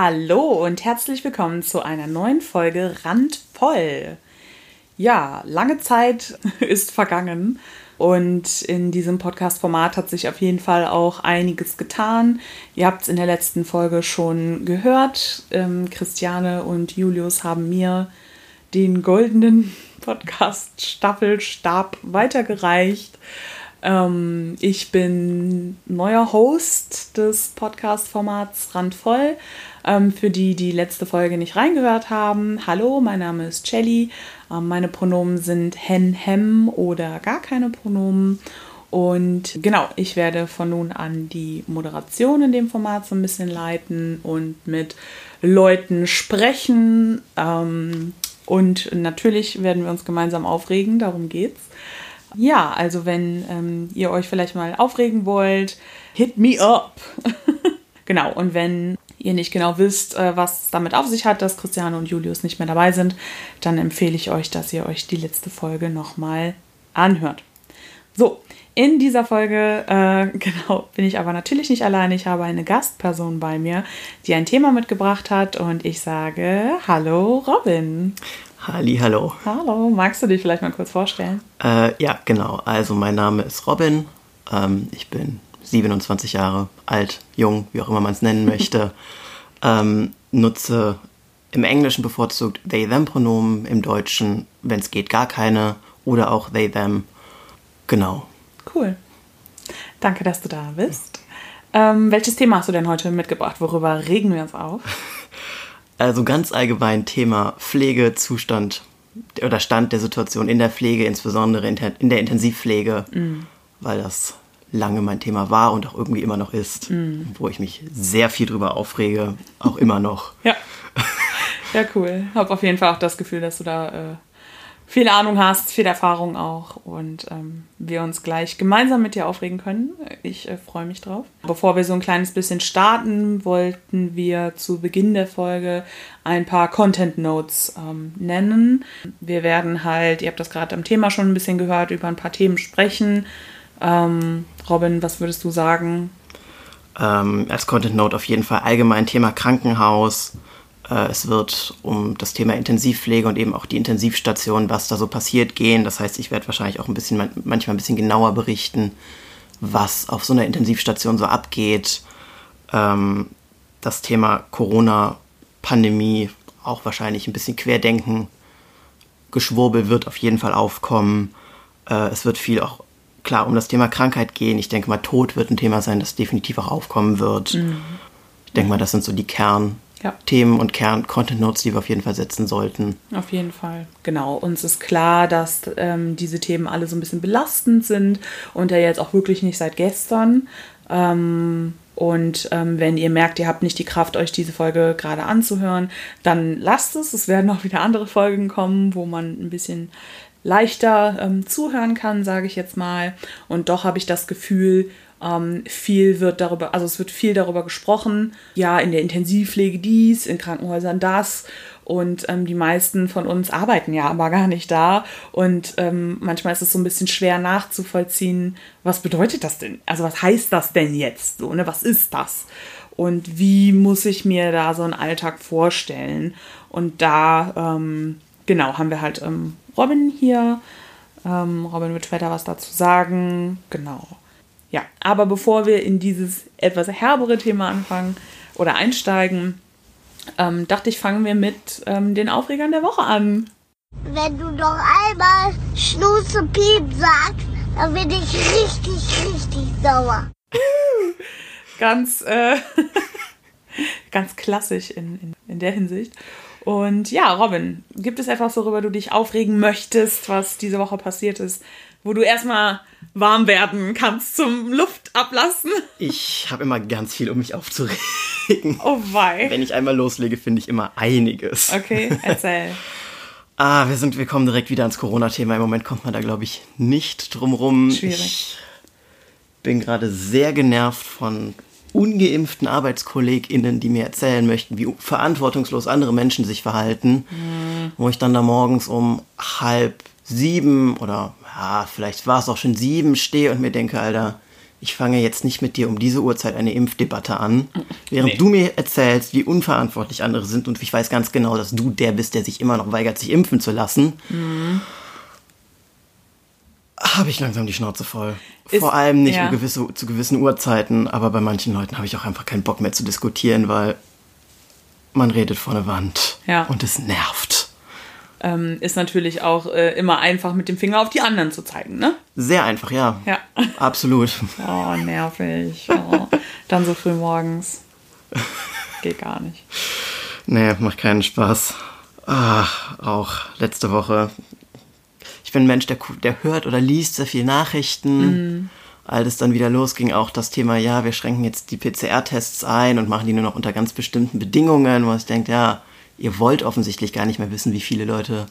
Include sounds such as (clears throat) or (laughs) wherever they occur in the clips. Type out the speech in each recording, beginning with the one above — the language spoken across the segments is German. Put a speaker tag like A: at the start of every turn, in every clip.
A: Hallo und herzlich willkommen zu einer neuen Folge Randvoll. Ja, lange Zeit (laughs) ist vergangen und in diesem Podcast-Format hat sich auf jeden Fall auch einiges getan. Ihr habt es in der letzten Folge schon gehört. Ähm, Christiane und Julius haben mir den goldenen (laughs) Podcast-Staffelstab weitergereicht. Ähm, ich bin neuer Host des Podcast-Formats Randvoll ähm, für die, die letzte Folge nicht reingehört haben, hallo, mein Name ist Chelly. Ähm, meine Pronomen sind hen, hem oder gar keine Pronomen. Und genau, ich werde von nun an die Moderation in dem Format so ein bisschen leiten und mit Leuten sprechen. Ähm, und natürlich werden wir uns gemeinsam aufregen, darum geht's. Ja, also wenn ähm, ihr euch vielleicht mal aufregen wollt, hit me up. (laughs) genau, und wenn ihr nicht genau wisst, äh, was damit auf sich hat, dass Christiane und Julius nicht mehr dabei sind, dann empfehle ich euch, dass ihr euch die letzte Folge nochmal anhört. So, in dieser Folge, äh, (laughs) genau, bin ich aber natürlich nicht alleine. Ich habe eine Gastperson bei mir, die ein Thema mitgebracht hat und ich sage Hallo Robin.
B: Halli, hallo.
A: Hallo, magst du dich vielleicht mal kurz vorstellen?
B: Äh, ja, genau. Also mein Name ist Robin. Ähm, ich bin 27 Jahre alt, jung, wie auch immer man es nennen (laughs) möchte, ähm, nutze im Englischen bevorzugt they-them-Pronomen, im Deutschen, wenn es geht, gar keine oder auch they-them. Genau.
A: Cool. Danke, dass du da bist. Ähm, welches Thema hast du denn heute mitgebracht? Worüber regen wir uns auf? (laughs)
B: Also ganz allgemein Thema Pflegezustand oder Stand der Situation in der Pflege, insbesondere in der Intensivpflege, mm. weil das lange mein Thema war und auch irgendwie immer noch ist, mm. wo ich mich sehr viel drüber aufrege, auch immer noch. (laughs)
A: ja. Ja, cool. Hab auf jeden Fall auch das Gefühl, dass du da äh, viel Ahnung hast, viel Erfahrung auch und ähm, wir uns gleich gemeinsam mit dir aufregen können. Ich äh, freue mich drauf. Bevor wir so ein kleines bisschen starten, wollten wir zu Beginn der Folge ein paar Content Notes ähm, nennen. Wir werden halt, ihr habt das gerade am Thema schon ein bisschen gehört, über ein paar Themen sprechen ähm, Robin, was würdest du sagen?
B: Ähm, als Content Note auf jeden Fall allgemein Thema Krankenhaus. Äh, es wird um das Thema Intensivpflege und eben auch die Intensivstation, was da so passiert, gehen. Das heißt, ich werde wahrscheinlich auch ein bisschen, manchmal ein bisschen genauer berichten, was auf so einer Intensivstation so abgeht. Ähm, das Thema Corona-Pandemie auch wahrscheinlich ein bisschen querdenken. Geschwurbel wird auf jeden Fall aufkommen. Äh, es wird viel auch klar um das Thema Krankheit gehen. Ich denke mal, Tod wird ein Thema sein, das definitiv auch aufkommen wird. Mhm. Ich denke mal, das sind so die Kernthemen ja. und Kern-Content-Notes, die wir auf jeden Fall setzen sollten.
A: Auf jeden Fall. Genau. Uns ist klar, dass ähm, diese Themen alle so ein bisschen belastend sind und ja jetzt auch wirklich nicht seit gestern. Ähm, und ähm, wenn ihr merkt, ihr habt nicht die Kraft, euch diese Folge gerade anzuhören, dann lasst es. Es werden auch wieder andere Folgen kommen, wo man ein bisschen leichter ähm, zuhören kann, sage ich jetzt mal. Und doch habe ich das Gefühl, ähm, viel wird darüber, also es wird viel darüber gesprochen. Ja, in der Intensivpflege dies, in Krankenhäusern das. Und ähm, die meisten von uns arbeiten ja aber gar nicht da. Und ähm, manchmal ist es so ein bisschen schwer nachzuvollziehen, was bedeutet das denn? Also was heißt das denn jetzt? So, ne? Was ist das? Und wie muss ich mir da so einen Alltag vorstellen? Und da, ähm, genau, haben wir halt ähm, Robin hier. Ähm, Robin wird später was dazu sagen. Genau. Ja, aber bevor wir in dieses etwas herbere Thema anfangen oder einsteigen, ähm, dachte ich, fangen wir mit ähm, den Aufregern der Woche an.
C: Wenn du noch einmal Schnuze Piep sagst, dann bin ich richtig, richtig sauer. (laughs)
A: ganz, äh, (laughs) ganz klassisch in, in, in der Hinsicht. Und ja, Robin, gibt es etwas, worüber du dich aufregen möchtest, was diese Woche passiert ist, wo du erstmal warm werden kannst zum Luft ablassen?
B: Ich habe immer ganz viel, um mich aufzuregen.
A: Oh wei.
B: Wenn ich einmal loslege, finde ich immer einiges.
A: Okay, erzähl. (laughs)
B: ah, wir sind, wir kommen direkt wieder ans Corona-Thema. Im Moment kommt man da, glaube ich, nicht drum rum.
A: Schwierig.
B: Ich bin gerade sehr genervt von ungeimpften ArbeitskollegInnen, die mir erzählen möchten, wie verantwortungslos andere Menschen sich verhalten, mhm. wo ich dann da morgens um halb sieben oder ja, vielleicht war es auch schon sieben stehe und mir denke, Alter, ich fange jetzt nicht mit dir um diese Uhrzeit eine Impfdebatte an, während
A: Nee.
B: du mir erzählst, wie unverantwortlich andere sind und ich weiß ganz genau, dass du der bist, der sich immer noch weigert, sich impfen zu lassen. Habe ich langsam die Schnauze voll.
A: Ist-
B: Vor allem nicht
A: ja.
B: um gewisse, zu gewissen Uhrzeiten, aber bei manchen Leuten habe ich auch einfach keinen Bock mehr zu diskutieren, weil man redet vor eine Wand
A: Ja.
B: und es nervt.
A: Ähm, ist natürlich auch äh, immer einfach mit dem Finger auf die anderen zu zeigen, ne?
B: Sehr einfach, ja.
A: Ja. (laughs)
B: Absolut.
A: Oh, nervig. Oh. Dann so früh morgens. Geht gar nicht.
B: Nee, macht keinen Spaß. Ach, auch letzte Woche. Ich bin ein Mensch, der, der hört oder liest sehr viel Nachrichten. Als es dann wieder losging, auch das Thema, ja, wir schränken jetzt die PCR-Tests ein und machen die nur noch unter ganz bestimmten Bedingungen, wo es denkt, ja, ihr wollt offensichtlich gar nicht mehr wissen, wie viele Leute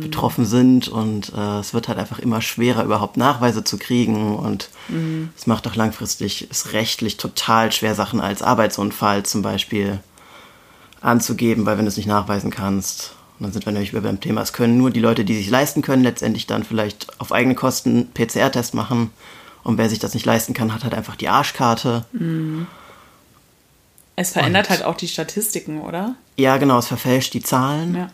B: betroffen sind. Und äh, es wird halt einfach immer schwerer, überhaupt Nachweise zu kriegen. Und es macht auch langfristig, ist rechtlich total schwer, Sachen als Arbeitsunfall zum Beispiel anzugeben, weil wenn du es nicht nachweisen kannst, und dann sind wir nämlich wieder beim Thema, es können nur die Leute, die sich leisten können, letztendlich dann vielleicht auf eigene Kosten PCR-Test machen. Und wer sich das nicht leisten kann, hat halt einfach die Arschkarte.
A: Es verändert
B: Und-
A: halt auch die Statistiken, oder?
B: Ja, genau, es verfälscht die Zahlen.
A: Ja.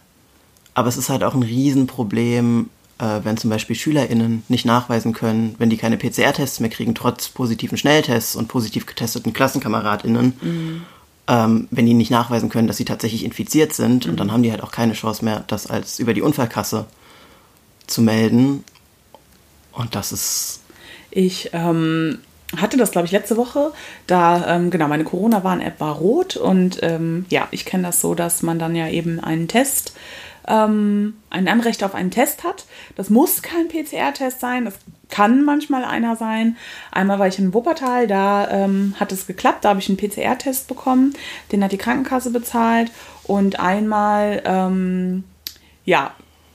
B: Aber es ist halt auch ein Riesenproblem, äh, wenn zum Beispiel SchülerInnen nicht nachweisen können, wenn die keine PCR-Tests mehr kriegen, trotz positiven Schnelltests und positiv getesteten KlassenkameradInnen, ähm, wenn die nicht nachweisen können, dass sie tatsächlich infiziert sind. Und dann haben die halt auch keine Chance mehr, das als über die Unfallkasse zu melden. Und das ist
A: Ich ähm, hatte das, glaube ich, letzte Woche. Da, ähm, genau, meine Corona-Warn-App war rot. Und ähm, ja, ich kenne das so, dass man dann ja eben einen Test, ähm, ein Anrecht auf einen Test hat. Das muss kein PCR-Test sein. Das kann manchmal einer sein. Einmal war ich in Wuppertal, da ähm, hat es geklappt. Da habe ich einen PCR-Test bekommen. Den hat die Krankenkasse bezahlt. Und einmal, ähm, ja,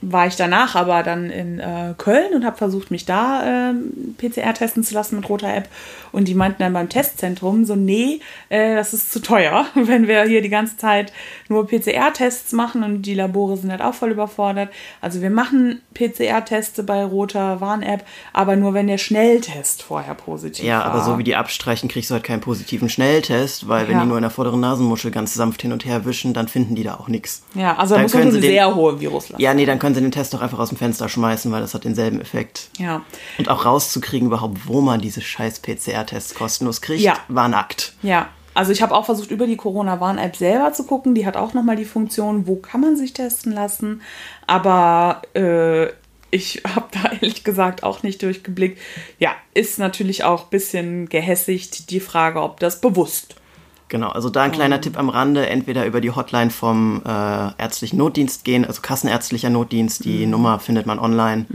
A: war ich danach aber dann in äh, Köln und habe versucht, mich da ähm, PCR testen zu lassen mit roter App. Und die meinten dann beim Testzentrum so, nee, äh, das ist zu teuer, (laughs) wenn wir hier die ganze Zeit nur PCR-Tests machen und die Labore sind halt auch voll überfordert. Also wir machen PCR-Teste bei roter Warn-App, aber nur wenn der Schnelltest vorher positiv
B: Ja,
A: war.
B: aber so wie die abstreichen, kriegst du halt keinen positiven Schnelltest, weil wenn
A: Ja.
B: die nur in der vorderen Nasenmuschel ganz sanft hin und her wischen, dann finden die da auch nichts.
A: Ja, also da
B: Dann
A: muss man
B: können
A: schon
B: sie
A: eine sehr hohe Viruslast.
B: Ja, nee, dann können sie den Test doch einfach aus dem Fenster schmeißen, weil das hat denselben Effekt.
A: ja.
B: Und auch rauszukriegen überhaupt, wo man diese scheiß PCR-Tests kostenlos kriegt,
A: Ja.
B: war ein Akt.
A: Ja, also ich habe auch versucht, über die Corona-Warn-App selber zu gucken. Die hat auch nochmal die Funktion, wo kann man sich testen lassen. Aber äh, ich (laughs) habe da ehrlich gesagt auch nicht durchgeblickt. Ja, ist natürlich auch ein bisschen gehässigt die Frage, ob das bewusst.
B: Genau, also da ein kleiner Tipp am Rande, entweder über die Hotline vom äh, ärztlichen Notdienst gehen, also kassenärztlicher Notdienst, die Nummer findet man online.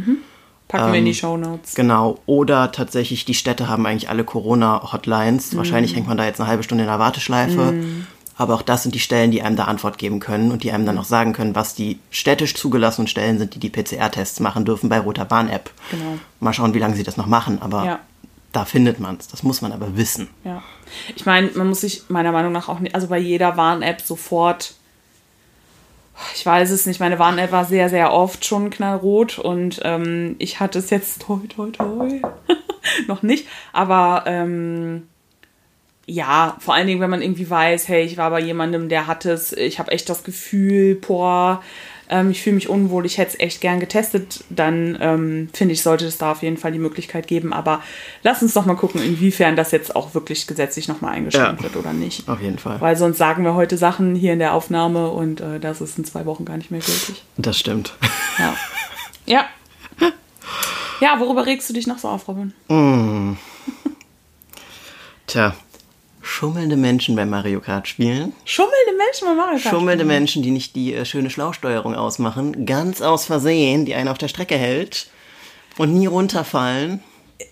A: Packen wir in die Show Notes.
B: Genau, oder tatsächlich, die Städte haben eigentlich alle Corona-Hotlines. Wahrscheinlich hängt man da jetzt eine halbe Stunde in der Warteschleife. Aber auch das sind die Stellen, die einem da Antwort geben können und die einem dann auch sagen können, was die städtisch zugelassenen Stellen sind, die die PCR-Tests machen dürfen bei Roter Bahn-App.
A: Genau.
B: Mal schauen, wie lange sie das noch machen, aber
A: Ja.
B: Da findet man es. Das muss man aber wissen.
A: Ja. Ich meine, man muss sich meiner Meinung nach auch nicht, also bei jeder Warn-App sofort. Ich weiß es nicht, meine Warn-App war sehr, sehr oft schon knallrot und ähm, ich hatte es jetzt (laughs) toi, toi, toi, (laughs) noch nicht. Aber ähm, ja, vor allen Dingen, wenn man irgendwie weiß, hey, ich war bei jemandem, der hat es, ich habe echt das Gefühl, boah, ähm, ich fühle mich unwohl, ich hätte es echt gern getestet, dann ähm, finde ich, sollte es da auf jeden Fall die Möglichkeit geben. Aber lass uns doch mal gucken, inwiefern das jetzt auch wirklich gesetzlich nochmal eingeschränkt
B: Ja.
A: wird oder nicht.
B: Auf jeden Fall.
A: Weil sonst sagen wir heute Sachen hier in der Aufnahme und äh, das ist in zwei Wochen gar nicht mehr gültig.
B: Das stimmt.
A: Ja. Ja. Ja, worüber regst du dich noch so auf, Robin?
B: Tja, schummelnde Menschen beim Mario Kart spielen.
A: Schummelnde Menschen beim Mario Kart.
B: Schummelnde Menschen, die nicht die äh, schöne Schlausteuerung ausmachen, ganz aus Versehen, die einen auf der Strecke hält und nie runterfallen.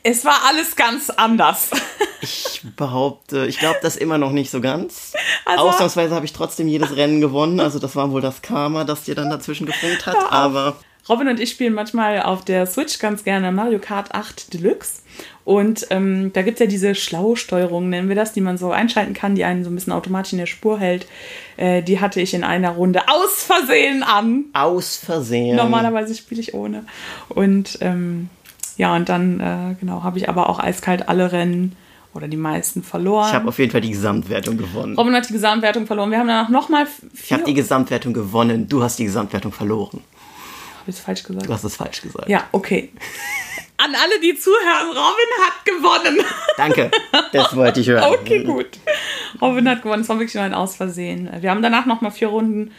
A: Es war alles ganz anders. (laughs)
B: Ich behaupte, ich glaube das immer noch nicht so ganz.
A: Also-
B: Ausnahmsweise habe ich trotzdem jedes Rennen gewonnen, also das war wohl das Karma, das dir dann dazwischen gefunkt hat, aber
A: Robin und ich spielen manchmal auf der Switch ganz gerne Mario Kart 8 Deluxe. Und ähm, da gibt es ja diese Schlausteuerung, nennen wir das, die man so einschalten kann, die einen so ein bisschen automatisch in der Spur hält. Äh, die hatte ich in einer Runde aus Versehen an.
B: aus Versehen.
A: Normalerweise spiele ich ohne. Und ähm, Ja, und dann, äh, genau, habe ich aber auch eiskalt alle Rennen oder die meisten verloren.
B: Ich habe auf jeden Fall die Gesamtwertung gewonnen.
A: Robin hat die Gesamtwertung verloren. Wir haben danach nochmal.
B: Ich habe die Gesamtwertung gewonnen. Du hast die Gesamtwertung verloren.
A: Ich es falsch gesagt?
B: Du hast es falsch gesagt.
A: Ja, okay. An alle, die zuhören, Robin hat gewonnen.
B: Danke. Das wollte ich hören.
A: Okay, gut. Robin hat gewonnen. Es war wirklich nur ein Ausversehen. Wir haben danach nochmal vier Runden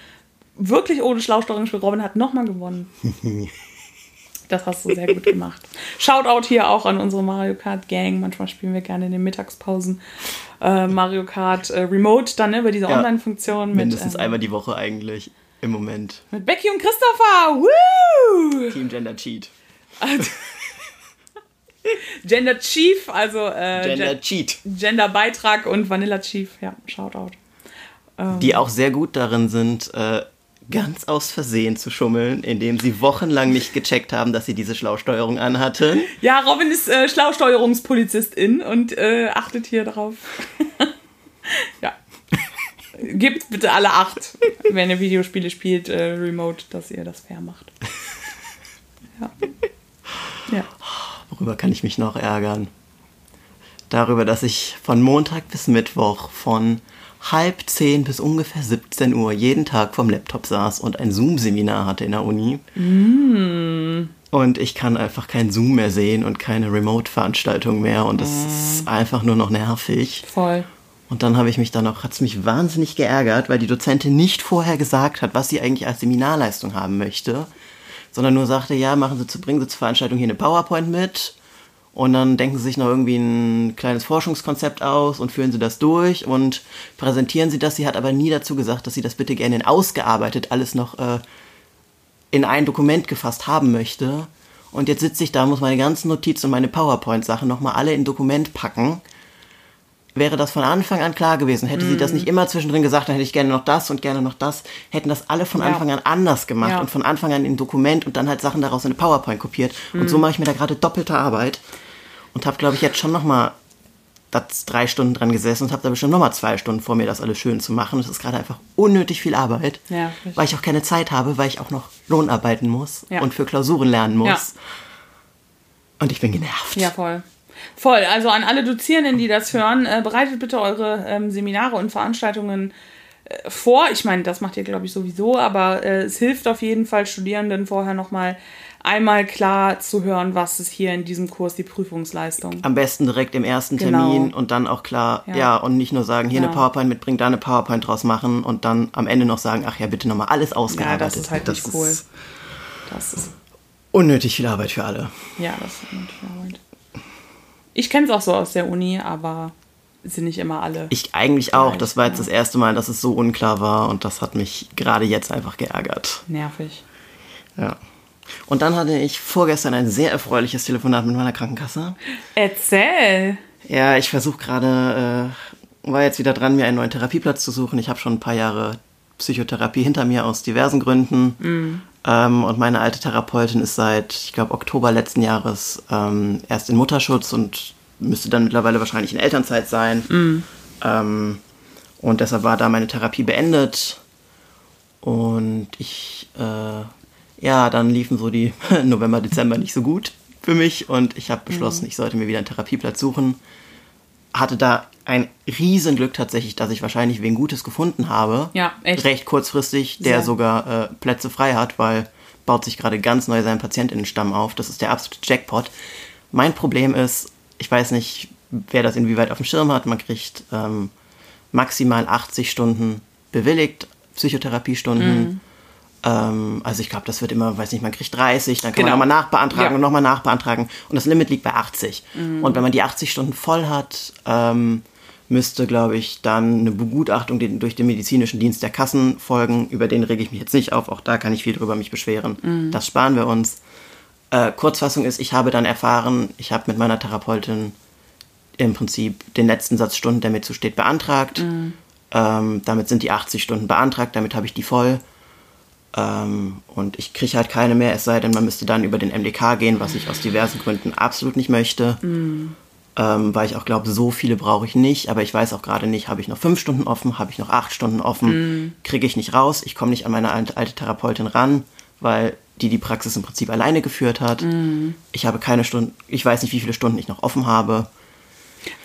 A: wirklich ohne Schlausteuerung gespielt. Robin hat nochmal gewonnen. Das hast du sehr gut gemacht. Shoutout hier auch an unsere Mario Kart Gang. Manchmal spielen wir gerne in den Mittagspausen äh, Mario Kart äh, Remote dann ne, über diese
B: Ja.
A: Online-Funktion.
B: Mindestens
A: ähm,
B: einmal die Woche eigentlich im Moment.
A: Mit Becky und Christopher. Woo!
B: Team Gender Cheat. (laughs)
A: Gender Chief, also äh,
B: Gender
A: Gen
B: Cheat.
A: Gender Beitrag und Vanilla Chief. Ja, Shoutout.
B: Die auch sehr gut darin sind, äh, ganz aus Versehen zu schummeln, indem sie wochenlang nicht gecheckt haben, dass sie diese Schlausteuerung anhatten.
A: Ja, Robin ist äh, Schlausteuerungspolizistin und äh, achtet hier drauf. (laughs) ja. Gebt bitte alle acht, (laughs) wenn ihr Videospiele spielt, äh, remote, dass ihr das fair macht. (laughs) Ja. Ja.
B: Worüber kann ich mich noch ärgern? Darüber, dass ich von Montag bis Mittwoch von halb zehn bis ungefähr 17 Uhr jeden Tag vom Laptop saß und ein Zoom-Seminar hatte in der Uni. Und ich kann einfach kein Zoom mehr sehen und keine Remote-Veranstaltung mehr und das ist einfach nur noch nervig.
A: Voll.
B: Und dann habe ich mich dann auch, hat es mich wahnsinnig geärgert, weil die Dozentin nicht vorher gesagt hat, was sie eigentlich als Seminarleistung haben möchte, sondern nur sagte, ja, machen Sie zu, bringen Sie zur Veranstaltung hier eine PowerPoint mit und dann denken Sie sich noch irgendwie ein kleines Forschungskonzept aus und führen Sie das durch und präsentieren Sie das. Sie hat aber nie dazu gesagt, dass sie das bitte gerne in ausgearbeitet alles noch äh, in ein Dokument gefasst haben möchte. Und jetzt sitze ich da, muss meine ganzen Notizen und meine PowerPoint-Sachen nochmal alle in Dokument packen wäre das von Anfang an klar gewesen. Hätte sie
A: Mhm.
B: das nicht immer zwischendrin gesagt, dann hätte ich gerne noch das und gerne noch das, hätten das alle von
A: Ja.
B: Anfang an anders gemacht
A: Ja.
B: und von Anfang an in ein Dokument und dann halt Sachen daraus in eine PowerPoint kopiert. Und
A: Mhm.
B: so mache ich mir da gerade doppelte Arbeit und habe, glaube ich, jetzt schon nochmal drei Stunden dran gesessen und habe da bestimmt nochmal zwei Stunden vor mir, das alles schön zu machen. Das ist gerade einfach unnötig viel Arbeit,
A: Ja,
B: weil ich auch keine Zeit habe, weil ich auch noch Lohn arbeiten muss und für Klausuren lernen muss. Und ich bin genervt.
A: Ja, voll. Voll. Also an alle Dozierenden, die das hören, äh, bereitet bitte eure ähm, Seminare und Veranstaltungen äh, vor. Ich meine, das macht ihr, glaube ich, sowieso, aber äh, es hilft auf jeden Fall Studierenden vorher nochmal einmal klar zu hören, was ist hier in diesem Kurs die Prüfungsleistung.
B: Am besten direkt im ersten
A: Genau.
B: Termin und dann auch klar, ja,
A: Ja.
B: und nicht nur sagen, hier
A: Ja.
B: eine PowerPoint mitbringen, da eine PowerPoint draus machen und dann am Ende noch sagen, ach ja, bitte nochmal alles
A: Ja,
B: ausgearbeitet.
A: das ist halt nicht
B: das
A: cool.
B: ist
A: Das ist,
B: unnötig viel Arbeit für alle.
A: ja, das ist natürlich Arbeit. Ich kenne es auch so aus der Uni, aber sind nicht immer alle.
B: Ich eigentlich auch. Das war jetzt das erste Mal, dass es so unklar war und das hat mich gerade jetzt einfach geärgert.
A: Nervig.
B: Ja. Und dann hatte ich vorgestern ein sehr erfreuliches Telefonat mit meiner Krankenkasse.
A: Erzähl!
B: Ja, ich versuche gerade, äh, war jetzt wieder dran, mir einen neuen Therapieplatz zu suchen. Ich habe schon ein paar Jahre Psychotherapie hinter mir aus diversen Gründen. Ähm, und meine alte Therapeutin ist seit, ich glaube, Oktober letzten Jahres ähm, erst in Mutterschutz und müsste dann mittlerweile wahrscheinlich in Elternzeit sein. Ähm, und deshalb war da meine Therapie beendet. Und ich, äh, ja, dann liefen so die (laughs) November, Dezember nicht so gut für mich und ich habe beschlossen, ich sollte mir wieder einen Therapieplatz suchen. Hatte da ein Riesenglück tatsächlich, dass ich wahrscheinlich wen Gutes gefunden habe.
A: Ja, echt.
B: Recht kurzfristig, der
A: Sehr.
B: sogar äh, Plätze frei hat, weil baut sich gerade ganz neu sein Patientinnenstamm auf. Das ist der absolute Jackpot. Mein Problem ist, ich weiß nicht, wer das inwieweit auf dem Schirm hat, man kriegt ähm, maximal 80 Stunden bewilligt, Psychotherapiestunden.
A: Mhm.
B: Ähm, also ich glaube, das wird immer, weiß nicht, man kriegt 30, dann kann
A: Genau.
B: man nochmal nachbeantragen
A: Ja.
B: und nochmal nachbeantragen. Und das Limit liegt bei 80.
A: Mhm.
B: Und wenn man die 80 Stunden voll hat, ähm, müsste, glaube ich, dann eine Begutachtung durch den medizinischen Dienst der Kassen folgen. Über den rege ich mich jetzt nicht auf. Auch da kann ich viel drüber mich beschweren.
A: Mhm.
B: Das sparen wir uns. Äh, Kurzfassung ist, ich habe dann erfahren, ich habe mit meiner Therapeutin im Prinzip den letzten Satz Stunden, der mir zusteht, beantragt. Ähm, damit sind die 80 Stunden beantragt, damit habe ich die voll. Ähm, und ich kriege halt keine mehr, es sei denn, man müsste dann über den MDK gehen, was ich aus diversen Gründen absolut nicht möchte. Ähm, weil ich auch glaube, so viele brauche ich nicht, aber ich weiß auch gerade nicht, habe ich noch fünf Stunden offen, habe ich noch acht Stunden offen, kriege ich nicht raus, ich komme nicht an meine alte, alte Therapeutin ran, weil die die Praxis im Prinzip alleine geführt hat. Ich habe keine Stunden, ich weiß nicht, wie viele Stunden ich noch offen habe.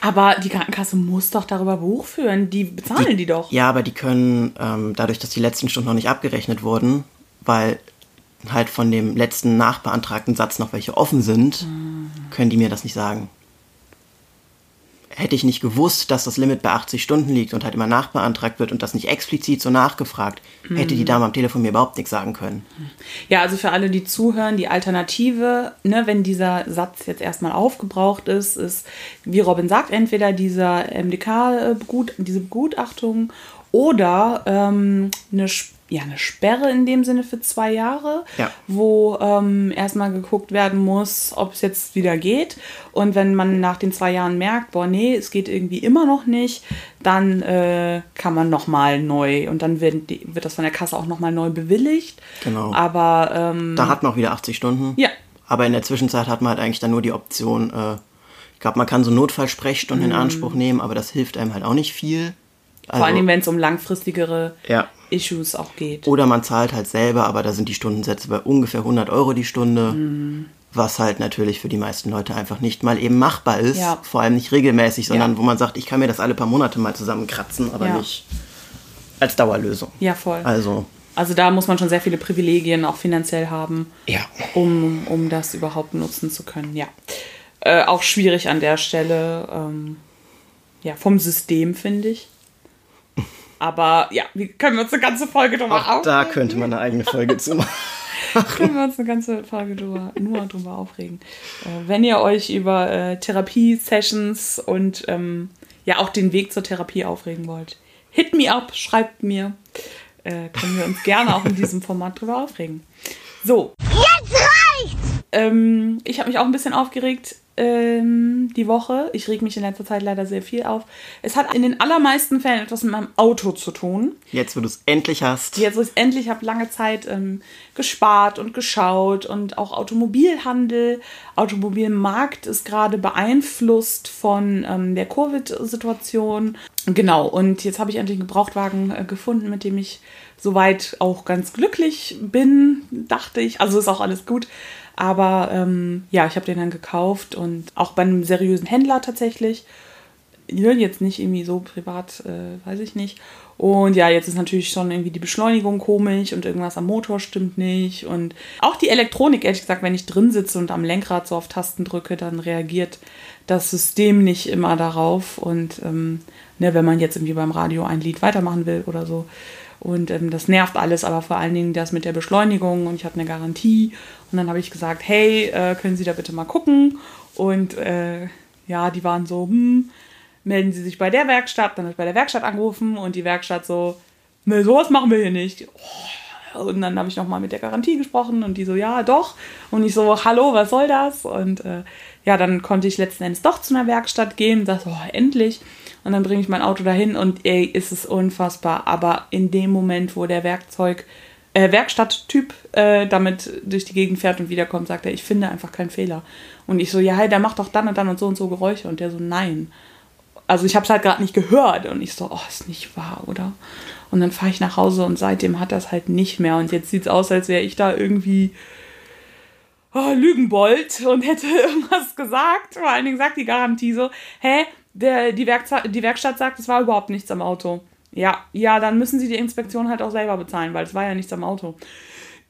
A: Aber die Krankenkasse muss doch darüber Buch führen. Die bezahlen die, doch.
B: Ja, aber die können, ähm, dadurch, dass die letzten Stunden noch nicht abgerechnet wurden, weil halt von dem letzten nachbeantragten Satz noch welche offen sind, können die mir das nicht sagen. Hätte ich nicht gewusst, dass das Limit bei 80 Stunden liegt und halt immer nachbeantragt wird und das nicht explizit so nachgefragt, hätte die Dame am Telefon mir überhaupt nichts sagen können.
A: Ja, also für alle, die zuhören, die Alternative, ne, wenn dieser Satz jetzt erstmal aufgebraucht ist, ist, wie Robin sagt, entweder dieser MDK, äh, diese Begutachtung oder ähm, eine, Sp- ja, eine Sperre in dem Sinne für zwei Jahre,
B: Ja.
A: wo ähm, erstmal geguckt werden muss, ob es jetzt wieder geht. Und wenn man nach den zwei Jahren merkt, boah, nee, es geht irgendwie immer noch nicht, dann äh, kann man nochmal neu und dann wird, wird das von der Kasse auch nochmal neu bewilligt.
B: Genau.
A: Aber ähm,
B: Da hat man auch wieder 80 Stunden.
A: ja,
B: Aber in der Zwischenzeit hat man halt eigentlich dann nur die Option, äh, ich glaube, man kann so Notfallsprechstunden in Anspruch nehmen, aber das hilft einem halt auch nicht viel. Also,
A: vor allem, wenn es um langfristigere
B: ja.
A: Issues auch geht.
B: Oder man zahlt halt selber, aber da sind die Stundensätze bei ungefähr 100 Euro die Stunde.
A: Mhm.
B: Was halt natürlich für die meisten Leute einfach nicht mal eben machbar ist.
A: Ja.
B: Vor allem nicht regelmäßig, sondern
A: Ja.
B: wo man sagt, ich kann mir das alle paar Monate mal zusammenkratzen, aber nicht als Dauerlösung.
A: Ja, voll.
B: Also,
A: Also da muss man schon sehr viele Privilegien auch finanziell haben, um, um das überhaupt nutzen zu können. Ja. Äh, auch schwierig an der Stelle. Ähm, ja, vom System, finde ich. Aber ja, wie können wir uns eine ganze Folge drüber
B: Auch da
A: aufregen?
B: könnte man eine eigene Folge zu (laughs) machen.
A: können wir uns eine ganze Folge drüber, nur drüber aufregen. Äh, wenn ihr euch über äh, Therapie-Sessions und ähm, ja auch den Weg zur Therapie aufregen wollt, hit me up, schreibt mir. Äh, können wir uns gerne auch in diesem Format drüber aufregen. So,
C: Jetzt reicht's!
A: ähm, ich habe mich auch ein bisschen aufgeregt ähm, die Woche. Ich reg mich in letzter Zeit leider sehr viel auf. Es hat in den allermeisten Fällen etwas mit meinem Auto zu tun.
B: Jetzt, wo du es endlich hast.
A: Jetzt, wo ich endlich habe lange Zeit ähm, gespart und geschaut und auch Automobilhandel, Automobilmarkt ist gerade beeinflusst von ähm, der Covid-Situation. Genau, und jetzt habe ich endlich einen Gebrauchtwagen äh, gefunden, mit dem ich soweit auch ganz glücklich bin, dachte ich. Also ist auch alles gut. Aber ähm, ja, ich habe den dann gekauft und auch bei einem seriösen Händler tatsächlich ne, jetzt nicht irgendwie so privat, äh, weiß ich nicht. Und ja, jetzt ist natürlich schon irgendwie die Beschleunigung komisch und irgendwas am Motor stimmt nicht. Und auch die Elektronik, ehrlich gesagt, wenn ich drin sitze und am Lenkrad so auf Tasten drücke, dann reagiert das System nicht immer darauf. Und ähm, ne, wenn man jetzt irgendwie beim Radio ein Lied weitermachen will oder so. Und ähm, das nervt alles, aber vor allen Dingen das mit der Beschleunigung und ich hatte eine Garantie. Und dann habe ich gesagt, hey, äh, können Sie da bitte mal gucken? Und äh, ja, die waren so, hm, melden Sie sich bei der Werkstatt. Dann habe ich bei der Werkstatt angerufen und die Werkstatt so, ne, sowas machen wir hier nicht. Oh. Und dann habe ich nochmal mit der Garantie gesprochen und die so, ja, doch. Und ich so, hallo, was soll das? Und äh, ja, dann konnte ich letzten Endes doch zu einer Werkstatt gehen dachte, oh, endlich. Und dann bringe ich mein Auto dahin und ey, ist es unfassbar. Aber in dem Moment, wo der Werkzeug, äh, Werkstatttyp äh, damit durch die Gegend fährt und wiederkommt, sagt er, ich finde einfach keinen Fehler. Und ich so, ja, hey, der macht doch dann und dann und so und so Geräusche. Und der so, nein. Also ich habe es halt gerade nicht gehört. Und ich so, oh, ist nicht wahr, oder? Und dann fahre ich nach Hause und seitdem hat das halt nicht mehr. Und jetzt sieht es aus, als wäre ich da irgendwie oh, Lügenbold und hätte (laughs) irgendwas gesagt. Vor allen Dingen sagt die Garantie so, hä, der, die, Werkza die Werkstatt sagt, es war überhaupt nichts am Auto. Ja, ja, dann müssen sie die Inspektion halt auch selber bezahlen, weil es war ja nichts am Auto.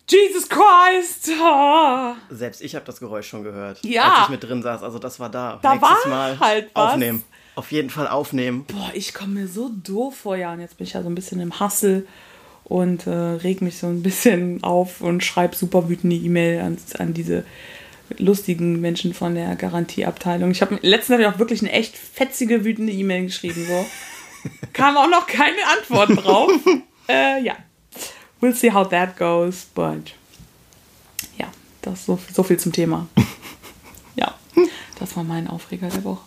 A: Jesus Christ! Oh. (laughs)
B: Selbst ich habe das Geräusch schon gehört,
A: Ja.
B: als ich mit drin saß. Also das war da.
A: Da
B: Nächstes
A: war
B: Mal
A: halt was.
B: aufnehmen. Auf jeden Fall aufnehmen.
A: Boah, ich komme mir so doof vor, ja. Und jetzt bin ich ja so ein bisschen im Hassel und äh, reg mich so ein bisschen auf und schreibe super wütende E-Mail an, an diese lustigen Menschen von der Garantieabteilung. Ich habe letztens hab ich auch wirklich eine echt fetzige, wütende E-Mail geschrieben. So. (laughs) Kam auch noch keine Antwort drauf. (laughs) äh, ja. We'll see how that goes, but ja, das so, so viel zum Thema. (laughs) Ja, das war mein Aufreger der Woche.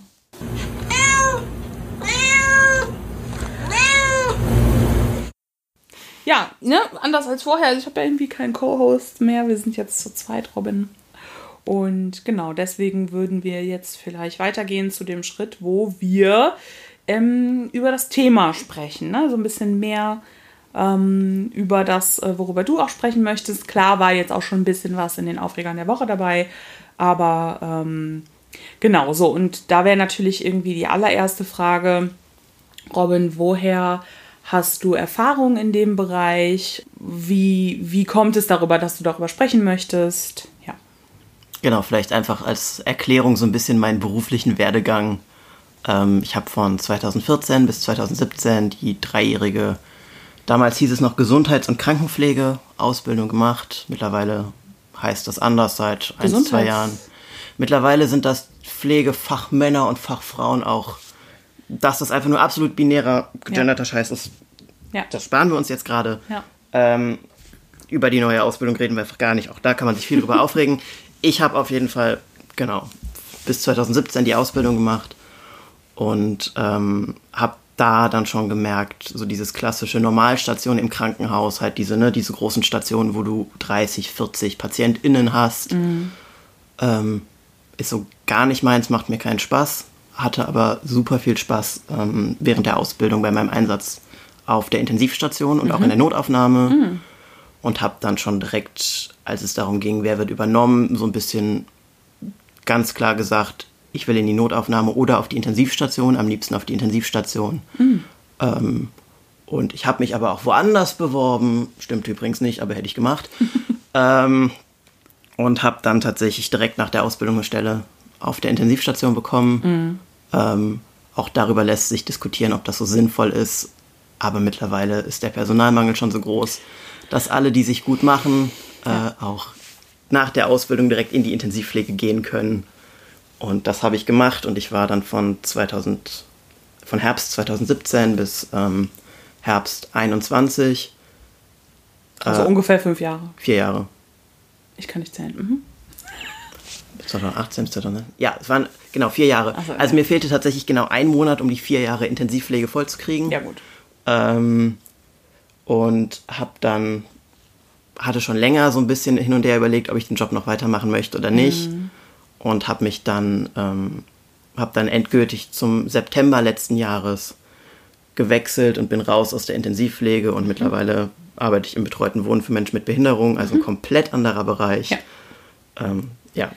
A: Ja, ne, anders als vorher. Also ich habe ja irgendwie keinen Co-Host mehr. Wir sind jetzt zu zweit, Robin. Und genau, deswegen würden wir jetzt vielleicht weitergehen zu dem Schritt, wo wir ähm, über das Thema sprechen. Ne? So ein bisschen mehr ähm, über das, äh, worüber du auch sprechen möchtest. Klar war jetzt auch schon ein bisschen was in den Aufregern der Woche dabei, aber ähm, genau so. Und da wäre natürlich irgendwie die allererste Frage, Robin, woher hast du Erfahrung in dem Bereich? Wie, wie kommt es darüber, dass du darüber sprechen möchtest?
B: Genau, vielleicht einfach als Erklärung so ein bisschen meinen beruflichen Werdegang. Ähm, ich habe von 2014 bis 2017 die dreijährige, damals hieß es noch Gesundheits- und Krankenpflege-Ausbildung gemacht. Mittlerweile heißt das anders seit ein, zwei Jahren. Mittlerweile sind das Pflegefachmänner und Fachfrauen auch. Dass das einfach nur absolut binärer, gegenderter ja. Scheiß ist, ja. das sparen wir uns jetzt gerade. Ja. Ähm, über die neue Ausbildung reden wir einfach gar nicht. Auch da kann man sich viel drüber (laughs) aufregen. Ich habe auf jeden Fall, genau, bis 2017 die Ausbildung gemacht und ähm, habe da dann schon gemerkt, so dieses klassische Normalstation im Krankenhaus, halt diese, ne, diese großen Stationen, wo du 30, 40 PatientInnen hast, mhm. ähm, ist so gar nicht meins, macht mir keinen Spaß, hatte aber super viel Spaß ähm, während der Ausbildung bei meinem Einsatz auf der Intensivstation und mhm. auch in der Notaufnahme mhm. und habe dann schon direkt, als es darum ging, wer wird übernommen, so ein bisschen ganz klar gesagt, ich will in die Notaufnahme oder auf die Intensivstation, am liebsten auf die Intensivstation. Mhm. Ähm, und ich habe mich aber auch woanders beworben, stimmt übrigens nicht, aber hätte ich gemacht. (laughs) ähm, und habe dann tatsächlich direkt nach der Ausbildung eine Stelle auf der Intensivstation bekommen. Mhm. Ähm, auch darüber lässt sich diskutieren, ob das so sinnvoll ist. Aber mittlerweile ist der Personalmangel schon so groß, dass alle, die sich gut machen, äh, auch nach der Ausbildung direkt in die Intensivpflege gehen können. Und das habe ich gemacht und ich war dann von 2000, von Herbst 2017 bis ähm, Herbst 21.
A: Also äh, ungefähr fünf Jahre.
B: Vier Jahre.
A: Ich kann nicht zählen. Mhm.
B: 2018 bis 2019. Ja, es waren genau vier Jahre. So, also mir fehlte tatsächlich genau ein Monat, um die vier Jahre Intensivpflege vollzukriegen.
A: Ja, gut.
B: Ähm, und habe dann, hatte schon länger so ein bisschen hin und her überlegt, ob ich den Job noch weitermachen möchte oder nicht. Mhm und habe mich dann, ähm, habe dann endgültig zum September letzten Jahres gewechselt und bin raus aus der Intensivpflege und mhm. mittlerweile arbeite ich im betreuten Wohnen für Menschen mit Behinderung, also ein mhm. komplett anderer Bereich. Ja. Ähm, ja.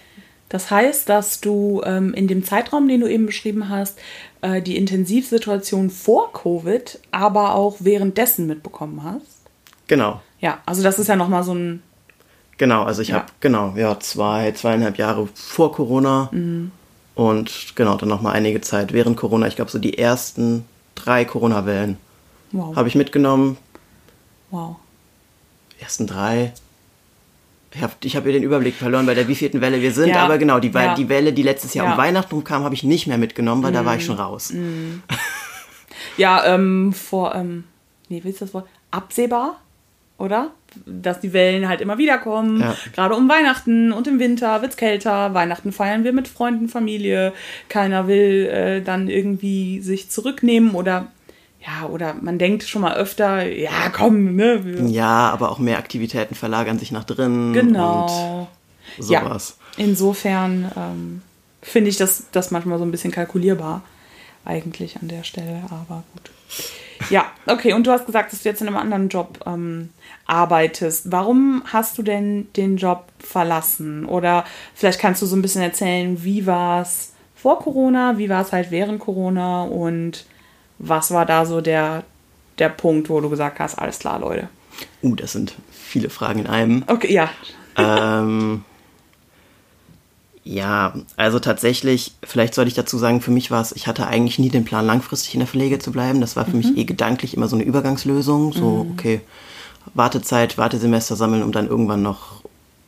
A: Das heißt, dass du ähm, in dem Zeitraum, den du eben beschrieben hast, äh, die Intensivsituation vor Covid, aber auch währenddessen mitbekommen hast.
B: Genau.
A: Ja, also das ist ja nochmal so ein
B: Genau, also ich ja. habe genau ja zwei zweieinhalb Jahre vor Corona mhm. und genau dann noch mal einige Zeit während Corona. Ich glaube so die ersten drei Corona-Wellen wow. habe ich mitgenommen.
A: Wow.
B: Die ersten drei. Ich habe ich hab hier den Überblick verloren, bei der wievielten Welle wir sind, ja. aber genau, die, ja. die Welle, die letztes Jahr ja. um Weihnachten kam, habe ich nicht mehr mitgenommen, weil mm. da war ich schon raus.
A: Mm. (laughs) ja, ähm, vor, ähm, nee, willst du das Wort? Absehbar, oder? dass die Wellen halt immer wieder kommen. Ja. Gerade um Weihnachten und im Winter wird es kälter. Weihnachten feiern wir mit Freunden, Familie. Keiner will äh, dann irgendwie sich zurücknehmen oder ja, oder man denkt schon mal öfter, ja, komm, ne?
B: Ja, aber auch mehr Aktivitäten verlagern sich nach drinnen.
A: Genau. Und sowas. Ja, insofern ähm, finde ich das, das manchmal so ein bisschen kalkulierbar, eigentlich an der Stelle, aber gut. Ja, okay, und du hast gesagt, dass du jetzt in einem anderen Job ähm, arbeitest. Warum hast du denn den Job verlassen? Oder vielleicht kannst du so ein bisschen erzählen, wie war es vor Corona, wie war es halt während Corona und was war da so der, der Punkt, wo du gesagt hast, alles klar, Leute?
B: Uh, das sind viele Fragen in einem.
A: Okay, ja.
B: Ähm, ja, also tatsächlich, vielleicht sollte ich dazu sagen, für mich war es, ich hatte eigentlich nie den Plan, langfristig in der Pflege zu bleiben. Das war für mhm. mich eh gedanklich immer so eine Übergangslösung. So, mhm. okay, Wartezeit, Wartesemester sammeln, um dann irgendwann noch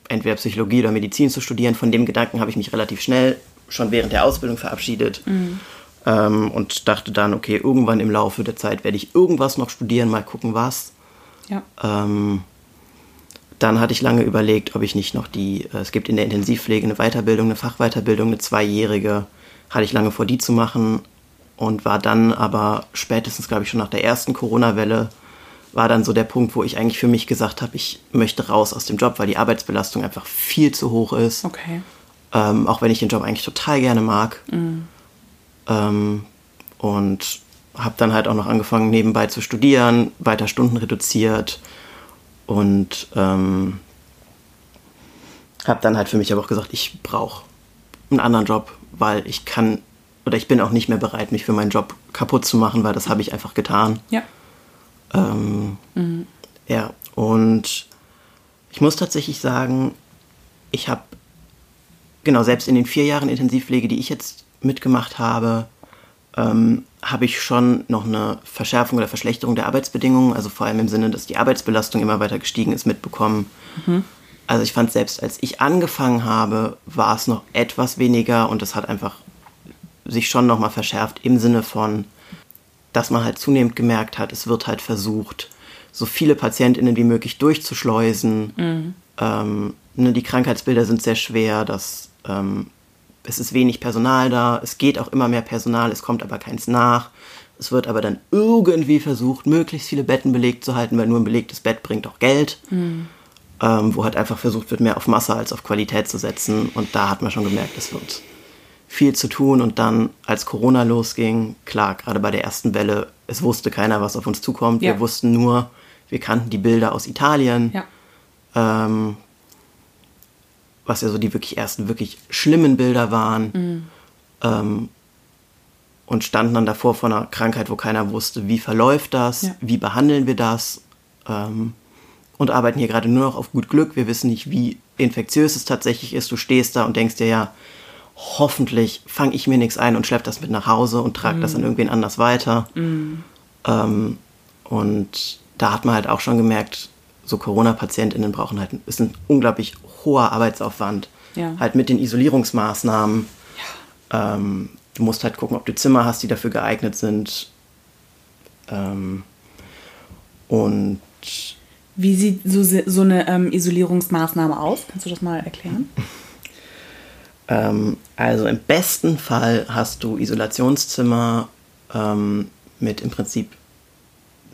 B: entweder Psychologie oder Medizin zu studieren. Von dem Gedanken habe ich mich relativ schnell schon während der Ausbildung verabschiedet mhm. ähm, und dachte dann, okay, irgendwann im Laufe der Zeit werde ich irgendwas noch studieren, mal gucken, was.
A: Ja.
B: Ähm, dann hatte ich lange überlegt, ob ich nicht noch die, äh, es gibt in der Intensivpflege eine Weiterbildung, eine Fachweiterbildung, eine zweijährige, hatte ich lange vor, die zu machen und war dann aber spätestens, glaube ich, schon nach der ersten Corona-Welle war dann so der Punkt, wo ich eigentlich für mich gesagt habe, ich möchte raus aus dem Job, weil die Arbeitsbelastung einfach viel zu hoch ist.
A: Okay.
B: Ähm, auch wenn ich den Job eigentlich total gerne mag. Mhm. Ähm, und habe dann halt auch noch angefangen, nebenbei zu studieren, weiter Stunden reduziert und ähm, habe dann halt für mich aber auch gesagt, ich brauche einen anderen Job, weil ich kann oder ich bin auch nicht mehr bereit, mich für meinen Job kaputt zu machen, weil das habe ich einfach getan.
A: Ja.
B: Ähm, Ja, und ich muss tatsächlich sagen, ich habe, genau, selbst in den vier Jahren Intensivpflege, die ich jetzt mitgemacht habe, ähm, habe ich schon noch eine Verschärfung oder Verschlechterung der Arbeitsbedingungen, also vor allem im Sinne, dass die Arbeitsbelastung immer weiter gestiegen ist, mitbekommen. Also ich fand selbst, als ich angefangen habe, war es noch etwas weniger und das hat einfach sich schon nochmal verschärft im Sinne von, dass man halt zunehmend gemerkt hat, es wird halt versucht, so viele PatientInnen wie möglich durchzuschleusen. Ähm, ne, die Krankheitsbilder sind sehr schwer, das, ähm, es ist wenig Personal da, es geht auch immer mehr Personal, es kommt aber keins nach. Es wird aber dann irgendwie versucht, möglichst viele Betten belegt zu halten, weil nur ein belegtes Bett bringt auch Geld. Ähm, wo halt einfach versucht wird, mehr auf Masse als auf Qualität zu setzen. Und da hat man schon gemerkt, es wird viel zu tun. Und dann, als Corona losging, klar, gerade bei der ersten Welle, es wusste keiner, was auf uns zukommt.
A: Ja.
B: Wir wussten nur, wir kannten die Bilder aus Italien,
A: Ja.
B: ähm, was ja so die wirklich ersten wirklich schlimmen Bilder waren. Ähm, und standen dann davor vor einer Krankheit, wo keiner wusste, wie verläuft das,
A: Ja.
B: wie behandeln wir das. Ähm, und arbeiten hier gerade nur noch auf gut Glück. Wir wissen nicht, wie infektiös es tatsächlich ist. Du stehst da und denkst dir ja, hoffentlich fange ich mir nichts ein und schlepp das mit nach Hause und trage das an irgendwen anders weiter. Ähm, und da hat man halt auch schon gemerkt, so Corona-PatientInnen brauchen halt, ist ein unglaublich hoher Arbeitsaufwand.
A: Ja.
B: Halt mit den Isolierungsmaßnahmen. Ähm, du musst halt gucken, ob du Zimmer hast, die dafür geeignet sind. Ähm, und
A: Wie sieht so, so eine ähm, Isolierungsmaßnahme aus? Kannst du das mal erklären? (laughs)
B: Ähm, also im besten Fall hast du Isolationszimmer ähm, mit im Prinzip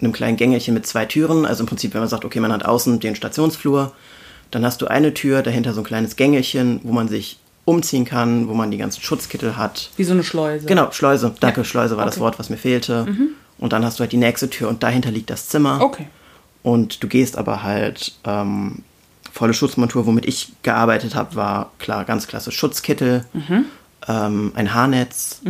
B: einem kleinen Gängelchen mit zwei Türen. Also im Prinzip, wenn man sagt, okay, man hat außen den Stationsflur, dann hast du eine Tür, dahinter so ein kleines Gängelchen, wo man sich umziehen kann, wo man die ganzen Schutzkittel hat.
A: Wie so eine Schleuse.
B: Genau, Schleuse. Danke, Schleuse war das
A: Okay.
B: Wort, was mir fehlte. Und dann hast du halt die nächste Tür und dahinter liegt das Zimmer.
A: Okay.
B: Und du gehst aber halt ähm, volle Schutzmontur, womit ich gearbeitet habe, war klar ganz klassisch Schutzkittel, ähm, ein Haarnetz,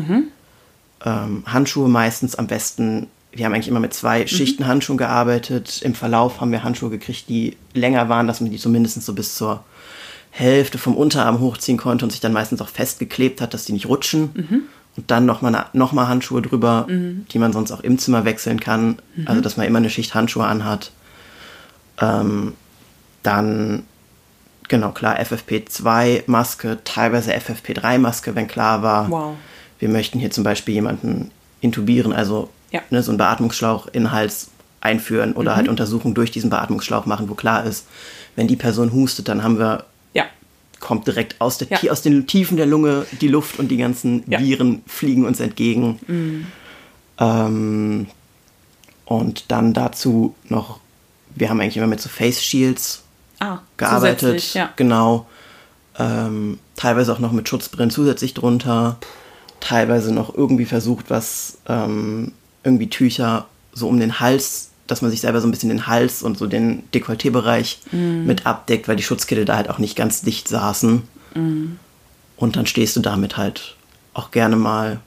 B: ähm, Handschuhe meistens am besten. Wir haben eigentlich immer mit zwei Schichten Handschuhen gearbeitet. Im Verlauf haben wir Handschuhe gekriegt, die länger waren, dass man die zumindest so bis zur Hälfte vom Unterarm hochziehen konnte und sich dann meistens auch festgeklebt hat, dass die nicht rutschen. Und dann nochmal noch mal Handschuhe drüber, die man sonst auch im Zimmer wechseln kann. Also, dass man immer eine Schicht Handschuhe anhat. Ähm, dann, genau, klar, FFP2-Maske, teilweise FFP3-Maske, wenn klar war,
A: Wow.
B: wir möchten hier zum Beispiel jemanden intubieren, also
A: Ja.
B: ne, so einen Beatmungsschlauch in den Hals einführen oder halt Untersuchungen durch diesen Beatmungsschlauch machen, wo klar ist, wenn die Person hustet, dann haben wir
A: Ja.
B: kommt direkt aus, der,
A: Ja.
B: aus den Tiefen der Lunge die Luft und die ganzen
A: Ja.
B: Viren fliegen uns entgegen. Ähm, und dann dazu noch, wir haben eigentlich immer mit so Face Shields
A: Ah,
B: gearbeitet. Genau. Ähm, teilweise auch noch mit Schutzbrillen zusätzlich drunter. Teilweise noch irgendwie versucht, was ähm, irgendwie Tücher so um den Hals, dass man sich selber so ein bisschen den Hals und so den Dekolleté-Bereich mit abdeckt, weil die Schutzkittel da halt auch nicht ganz dicht saßen. Und dann stehst du damit halt auch gerne mal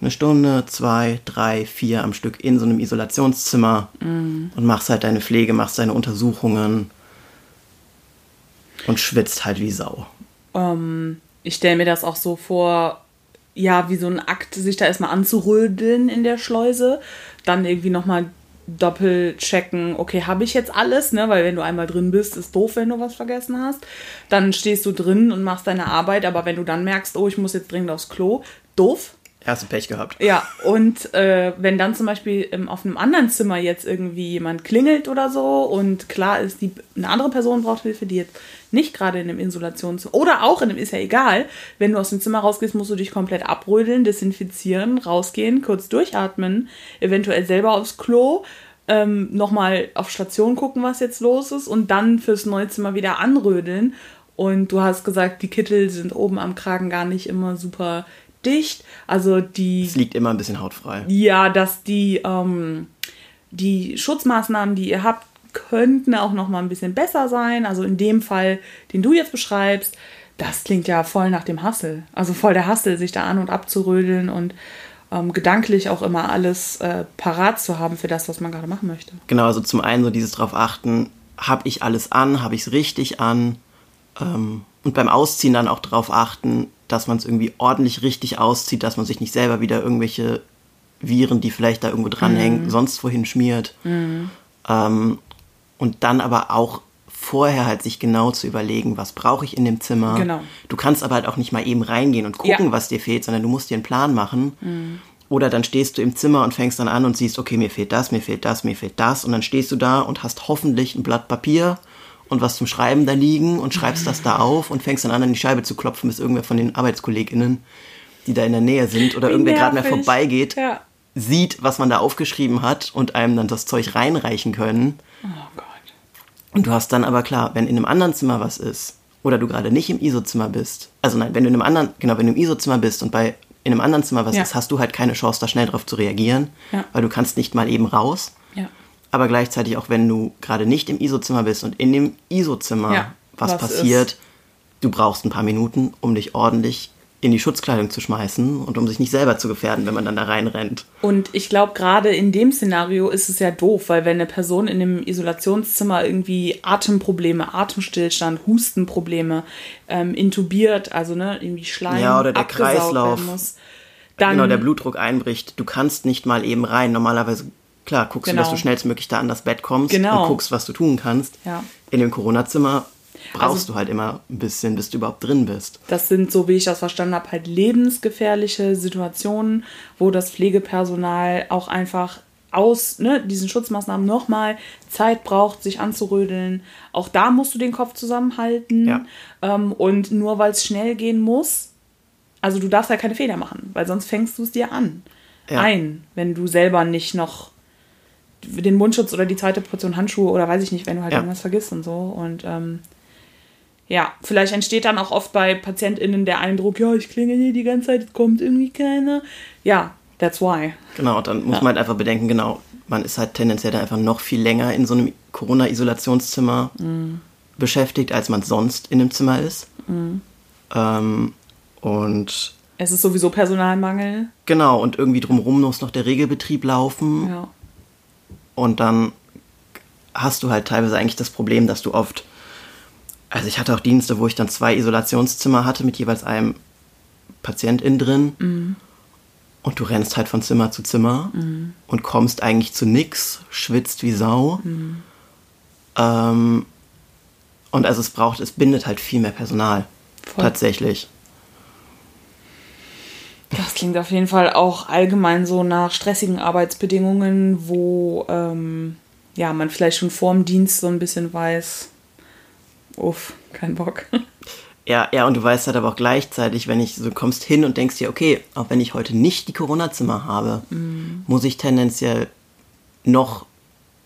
B: eine Stunde, zwei, drei, vier am Stück in so einem Isolationszimmer und machst halt deine Pflege, machst deine Untersuchungen und schwitzt halt wie Sau.
A: Ähm, ich stelle mir das auch so vor, ja, wie so ein Akt, sich da erstmal anzurödeln in der Schleuse, dann irgendwie nochmal doppelt checken, okay, habe ich jetzt alles, ne? Weil wenn du einmal drin bist, ist doof, wenn du was vergessen hast. Dann stehst du drin und machst deine Arbeit, aber wenn du dann merkst, oh, ich muss jetzt dringend aufs Klo, doof.
B: Erste Pech gehabt.
A: Ja, und äh, wenn dann zum Beispiel ähm, auf einem anderen Zimmer jetzt irgendwie jemand klingelt oder so und klar ist, die, eine andere Person braucht Hilfe, die jetzt nicht gerade in einem Isolationszimmer oder auch in einem, ist ja egal, wenn du aus dem Zimmer rausgehst, musst du dich komplett abrödeln, desinfizieren, rausgehen, kurz durchatmen, eventuell selber aufs Klo, ähm, nochmal auf Station gucken, was jetzt los ist und dann fürs neue Zimmer wieder anrödeln. Und du hast gesagt, die Kittel sind oben am Kragen gar nicht immer super dicht. Also die.
B: Es liegt immer ein bisschen hautfrei.
A: Ja, dass die, ähm, die Schutzmaßnahmen, die ihr habt, könnten auch noch mal ein bisschen besser sein. Also in dem Fall, den du jetzt beschreibst, das klingt ja voll nach dem Hassel. Also voll der Hassel, sich da an und abzurödeln und ähm, gedanklich auch immer alles äh, parat zu haben für das, was man gerade machen möchte.
B: Genau, also zum einen so dieses drauf achten, habe ich alles an, habe ich es richtig an ähm, und beim Ausziehen dann auch darauf achten, dass man es irgendwie ordentlich richtig auszieht, dass man sich nicht selber wieder irgendwelche Viren, die vielleicht da irgendwo dranhängen,
A: Mhm.
B: sonst wohin schmiert. Ähm, und dann aber auch vorher halt sich genau zu überlegen, was brauche ich in dem Zimmer.
A: Genau.
B: Du kannst aber halt auch nicht mal eben reingehen und gucken,
A: Ja.
B: was dir fehlt, sondern du musst dir einen Plan machen. Oder dann stehst du im Zimmer und fängst dann an und siehst, okay, mir fehlt das, mir fehlt das, mir fehlt das. Und dann stehst du da und hast hoffentlich ein Blatt Papier und was zum Schreiben da liegen und schreibst das da auf und fängst dann an, an die Scheibe zu klopfen, bis irgendwer von den ArbeitskollegInnen, die da in der Nähe sind oder
A: Wie
B: irgendwer gerade mehr vorbeigeht,
A: Ja.
B: sieht, was man da aufgeschrieben hat und einem dann das Zeug reinreichen können.
A: Oh Gott.
B: Und du hast dann aber klar, wenn in einem anderen Zimmer was ist oder du gerade nicht im ISO-Zimmer bist, also nein, wenn du in einem anderen, genau, wenn du im ISO-Zimmer bist und bei in einem anderen Zimmer was
A: Ja.
B: ist, hast du halt keine Chance, da schnell drauf zu reagieren,
A: Ja.
B: weil du kannst nicht mal eben raus. Aber gleichzeitig auch, wenn du gerade nicht im ISO-Zimmer bist und in dem ISO-Zimmer
A: Ja,
B: was,
A: was
B: passiert, du brauchst ein paar Minuten, um dich ordentlich in die Schutzkleidung zu schmeißen und um sich nicht selber zu gefährden, wenn man dann da reinrennt.
A: Und ich glaube, gerade in dem Szenario ist es ja doof, weil wenn eine Person in einem Isolationszimmer irgendwie Atemprobleme, Atemstillstand, Hustenprobleme, ähm, intubiert, also ne, irgendwie Schleim
B: Ja, oder der Kreislauf.
A: muss, dann
B: genau, der Blutdruck einbricht. Du kannst nicht mal eben rein. Normalerweise, klar, guckst du, dass
A: Genau.
B: du schnellstmöglich da an das Bett kommst
A: Genau.
B: und guckst, was du tun kannst.
A: Ja.
B: In dem Corona-Zimmer brauchst
A: Also-
B: du halt immer ein bisschen, bis du überhaupt drin bist.
A: Das sind, so wie ich das verstanden habe, halt lebensgefährliche Situationen, wo das Pflegepersonal auch einfach aus ne, diesen Schutzmaßnahmen nochmal Zeit braucht, sich anzurödeln. Auch da musst du den Kopf zusammenhalten.
B: Ja.
A: Ähm, und nur weil es schnell gehen muss, also du darfst ja keine Fehler machen, weil sonst fängst du es dir an.
B: Ja.
A: Ein, wenn du selber nicht noch den Mundschutz oder die zweite Portion Handschuhe oder weiß ich nicht, wenn du halt
B: Ja.
A: irgendwas vergisst und so. Und ähm, ja, vielleicht entsteht dann auch oft bei PatientInnen der Eindruck, ja, ich klingel hier die ganze Zeit, es kommt irgendwie keiner. Ja, that's why.
B: Genau, dann muss man halt einfach bedenken, genau, man ist halt tendenziell dann einfach noch viel länger in so einem Corona-Isolationszimmer
A: Mhm.
B: beschäftigt, als man sonst in einem Zimmer ist.
A: Mhm.
B: Ähm, und
A: Es ist sowieso Personalmangel.
B: genau, und irgendwie drumherum muss noch der Regelbetrieb laufen.
A: Ja.
B: Und dann hast du halt teilweise eigentlich das Problem, dass du oft, also ich hatte auch Dienste, wo ich dann zwei Isolationszimmer hatte mit jeweils einem Patientin drin. Und du rennst halt von Zimmer zu Zimmer und kommst eigentlich zu nix, schwitzt wie Sau. Ähm, und also es braucht, es bindet halt viel mehr Personal.
A: Voll.
B: Tatsächlich.
A: Das klingt auf jeden Fall auch allgemein so nach stressigen Arbeitsbedingungen, wo ähm, ja, man vielleicht schon vorm Dienst so ein bisschen weiß, uff, kein Bock. (laughs)
B: Ja, ja, und du weißt halt aber auch gleichzeitig, wenn ich so kommst hin und denkst dir, okay, auch wenn ich heute nicht die Corona-Zimmer habe, muss ich tendenziell noch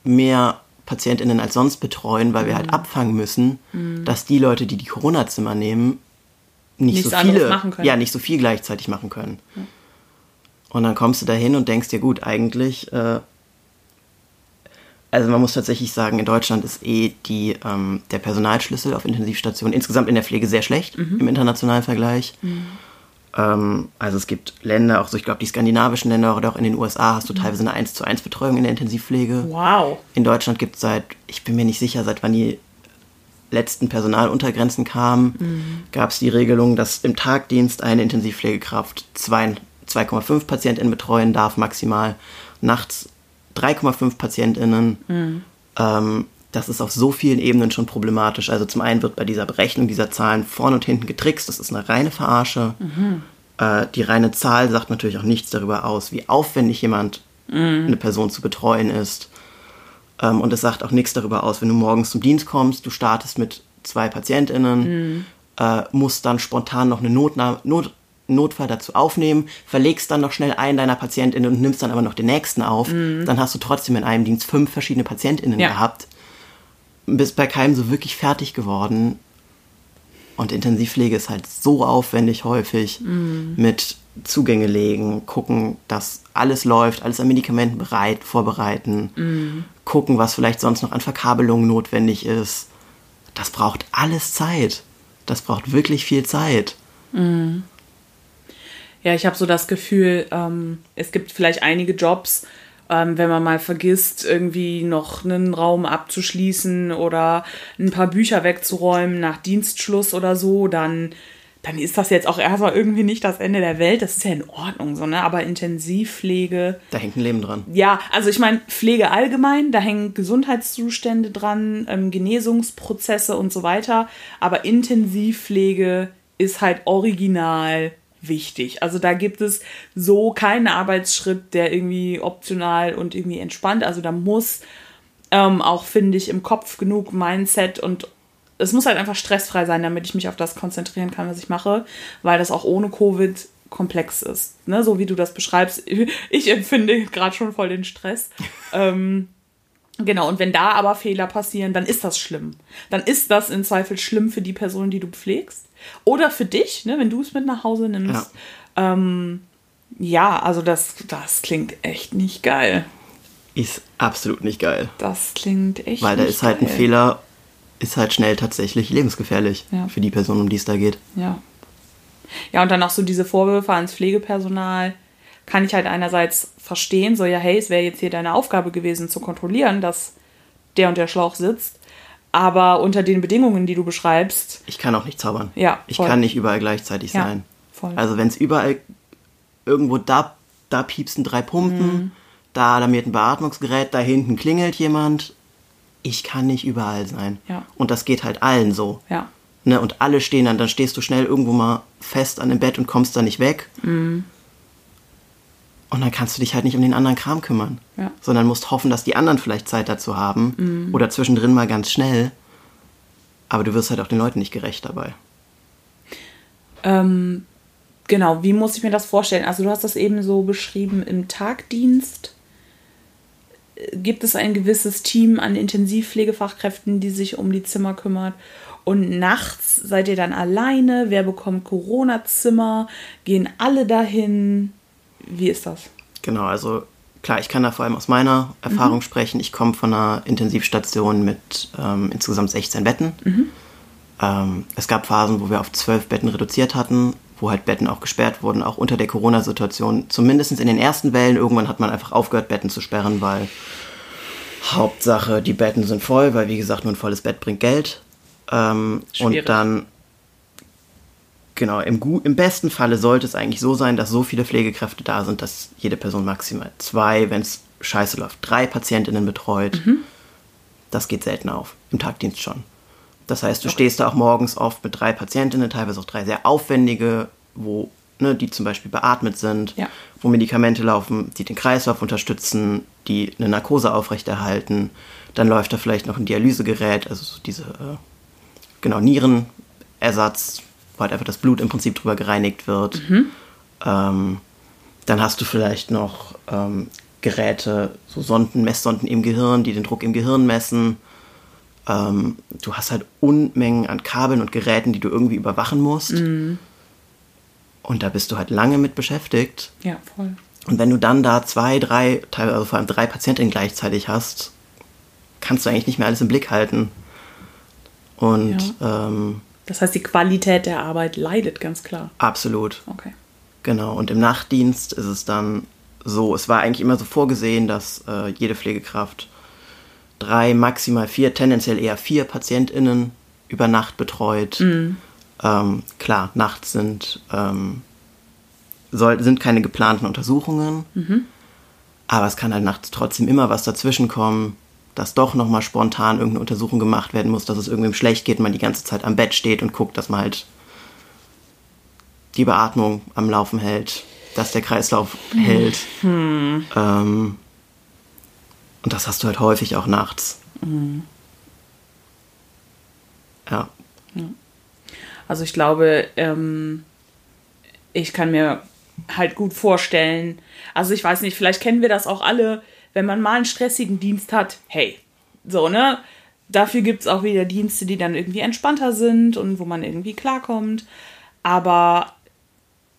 B: mehr PatientInnen als sonst betreuen, weil wir halt abfangen müssen, dass die Leute, die die Corona-Zimmer nehmen, nicht
A: Nichts
B: so viele, ja, nicht so viel gleichzeitig machen können. Und dann kommst du da hin und denkst dir, gut, eigentlich, äh, also man muss tatsächlich sagen, in Deutschland ist eh die, ähm, der Personalschlüssel auf Intensivstationen insgesamt in der Pflege sehr schlecht
A: Mhm.
B: im internationalen Vergleich. Ähm, also es gibt Länder, auch so ich glaube die skandinavischen Länder oder auch in den USA hast du
A: Mhm.
B: teilweise eine 1 zu 1 Betreuung in der Intensivpflege.
A: Wow.
B: In Deutschland gibt es seit, ich bin mir nicht sicher, seit wann die letzten Personaluntergrenzen kamen, gab es die Regelung, dass im Tagdienst eine Intensivpflegekraft zwei- 2,5 PatientInnen betreuen darf, maximal. Nachts 3,5 PatientInnen. Ähm, das ist auf so vielen Ebenen schon problematisch. Also zum einen wird bei dieser Berechnung dieser Zahlen vorne und hinten getrickst. Das ist eine reine Verarsche. Äh, die reine Zahl sagt natürlich auch nichts darüber aus, wie aufwendig jemand, eine Person zu betreuen ist. Ähm, und es sagt auch nichts darüber aus, wenn du morgens zum Dienst kommst, du startest mit zwei PatientInnen, äh, musst dann spontan noch eine Notna Not Notfall dazu aufnehmen, verlegst dann noch schnell einen deiner PatientInnen und nimmst dann aber noch den nächsten auf. Dann hast du trotzdem in einem Dienst fünf verschiedene PatientInnen
A: Ja.
B: gehabt. Bist bei keinem so wirklich fertig geworden. Und Intensivpflege ist halt so aufwendig häufig mit Zugänge legen, gucken, dass alles läuft, alles an Medikamenten bereit, vorbereiten, gucken, was vielleicht sonst noch an Verkabelungen notwendig ist. Das braucht alles Zeit. Das braucht wirklich viel Zeit.
A: Ja, ich habe so das Gefühl, ähm, es gibt vielleicht einige Jobs, ähm, wenn man mal vergisst, irgendwie noch einen Raum abzuschließen oder ein paar Bücher wegzuräumen nach Dienstschluss oder so, dann, dann ist das jetzt auch erstmal irgendwie nicht das Ende der Welt. Das ist ja in Ordnung, so, ne? Aber Intensivpflege,
B: Da hängt ein Leben dran.
A: ja, also ich meine, Pflege allgemein, da hängen Gesundheitszustände dran, ähm, Genesungsprozesse und so weiter. Aber Intensivpflege ist halt original wichtig. Also da gibt es so keinen Arbeitsschritt, der irgendwie optional und irgendwie entspannt. Also da muss ähm, auch, finde ich, im Kopf genug Mindset und es muss halt einfach stressfrei sein, damit ich mich auf das konzentrieren kann, was ich mache, weil das auch ohne Covid komplex ist. Ne? So wie du das beschreibst. (laughs) Ich empfinde gerade schon voll den Stress. (laughs) ähm, genau, und wenn da aber Fehler passieren, dann ist das schlimm. Dann ist das im Zweifel schlimm für die Person, die du pflegst. Oder für dich, ne, wenn du es mit nach Hause nimmst. Ähm, ja, also das, das klingt echt nicht geil.
B: Ist absolut nicht geil.
A: Das klingt echt
B: Weil da ist halt ein
A: geil.
B: Fehler, ist halt schnell tatsächlich lebensgefährlich
A: Ja.
B: für die Person, um die es da geht.
A: Ja. Ja, und dann auch so diese Vorwürfe ans Pflegepersonal kann ich halt einerseits verstehen, so ja, hey, es wäre jetzt hier deine Aufgabe gewesen zu kontrollieren, dass der und der Schlauch sitzt. Aber unter den Bedingungen, die du beschreibst,
B: Ich kann auch nicht zaubern.
A: Ja,
B: Ich
A: voll.
B: kann nicht überall gleichzeitig
A: Ja,
B: sein.
A: voll.
B: Also wenn es überall irgendwo da, da piepsen drei Pumpen,
A: Mhm.
B: da alarmiert ein Beatmungsgerät, da hinten klingelt jemand. Ich kann nicht überall sein.
A: Ja.
B: Und das geht halt allen so.
A: ja,
B: Ne, und alle stehen dann, dann stehst du schnell irgendwo mal fest an dem Bett und kommst da nicht weg.
A: Mhm.
B: Und dann kannst du dich halt nicht um den anderen Kram kümmern.
A: Ja.
B: Sondern musst hoffen, dass die anderen vielleicht Zeit dazu haben. Oder zwischendrin mal ganz schnell. Aber du wirst halt auch den Leuten nicht gerecht dabei.
A: Ähm, genau, wie muss ich mir das vorstellen? Also du hast das eben so beschrieben im Tagdienst. Gibt es ein gewisses Team an Intensivpflegefachkräften, die sich um die Zimmer kümmert? Und nachts seid ihr dann alleine? Wer bekommt Corona-Zimmer? Gehen alle dahin? Wie ist das?
B: Genau, also klar, ich kann da vor allem aus meiner Erfahrung sprechen. Ich komme von einer Intensivstation mit ähm, insgesamt 16 Betten. Ähm, es gab Phasen, wo wir auf 12 Betten reduziert hatten, wo halt Betten auch gesperrt wurden, auch unter der Corona-Situation. Zumindest in den ersten Wellen. Irgendwann hat man einfach aufgehört, Betten zu sperren, weil Hauptsache, die Betten sind voll, weil wie gesagt, nur ein volles Bett bringt Geld. Ähm, und dann Genau, im, im besten Falle sollte es eigentlich so sein, dass so viele Pflegekräfte da sind, dass jede Person maximal zwei, wenn es scheiße läuft, drei Patientinnen betreut. Das geht selten auf, im Tagdienst schon. Das heißt, du stehst da auch morgens oft mit drei Patientinnen, teilweise auch drei sehr aufwendige, wo, ne, die zum Beispiel beatmet sind,
A: Ja.
B: wo Medikamente laufen, die den Kreislauf unterstützen, die eine Narkose aufrechterhalten. Dann läuft da vielleicht noch ein Dialysegerät, also so diese äh, genau, Nierenersatz, wo halt einfach das Blut im Prinzip drüber gereinigt wird. Ähm, dann hast du vielleicht noch ähm, Geräte, so Sonden, Messsonden im Gehirn, die den Druck im Gehirn messen. Ähm, du hast halt Unmengen an Kabeln und Geräten, die du irgendwie überwachen musst. Und da bist du halt lange mit beschäftigt.
A: Ja, voll.
B: Und wenn du dann da zwei, drei, teilweise also vor allem drei Patientinnen gleichzeitig hast, kannst du eigentlich nicht mehr alles im Blick halten. Und ähm,
A: Das heißt, die Qualität der Arbeit leidet ganz klar.
B: absolut.
A: Okay.
B: Genau, und im Nachtdienst ist es dann so, es war eigentlich immer so vorgesehen, dass äh, jede Pflegekraft drei, maximal vier, tendenziell eher vier PatientInnen über Nacht betreut. Ähm, klar, nachts sind, ähm, soll, sind keine geplanten Untersuchungen, aber es kann halt nachts trotzdem immer was dazwischen kommen, dass doch nochmal spontan irgendeine Untersuchung gemacht werden muss, dass es irgendwem schlecht geht, man die ganze Zeit am Bett steht und guckt, dass man halt die Beatmung am Laufen hält, dass der Kreislauf hält. Ähm, und das hast du halt häufig auch nachts. Ja,
A: Also ich glaube, ähm, ich kann mir halt gut vorstellen, also ich weiß nicht, vielleicht kennen wir das auch alle, wenn man mal einen stressigen Dienst hat, hey, so, ne? Dafür gibt es auch wieder Dienste, die dann irgendwie entspannter sind und wo man irgendwie klarkommt. Aber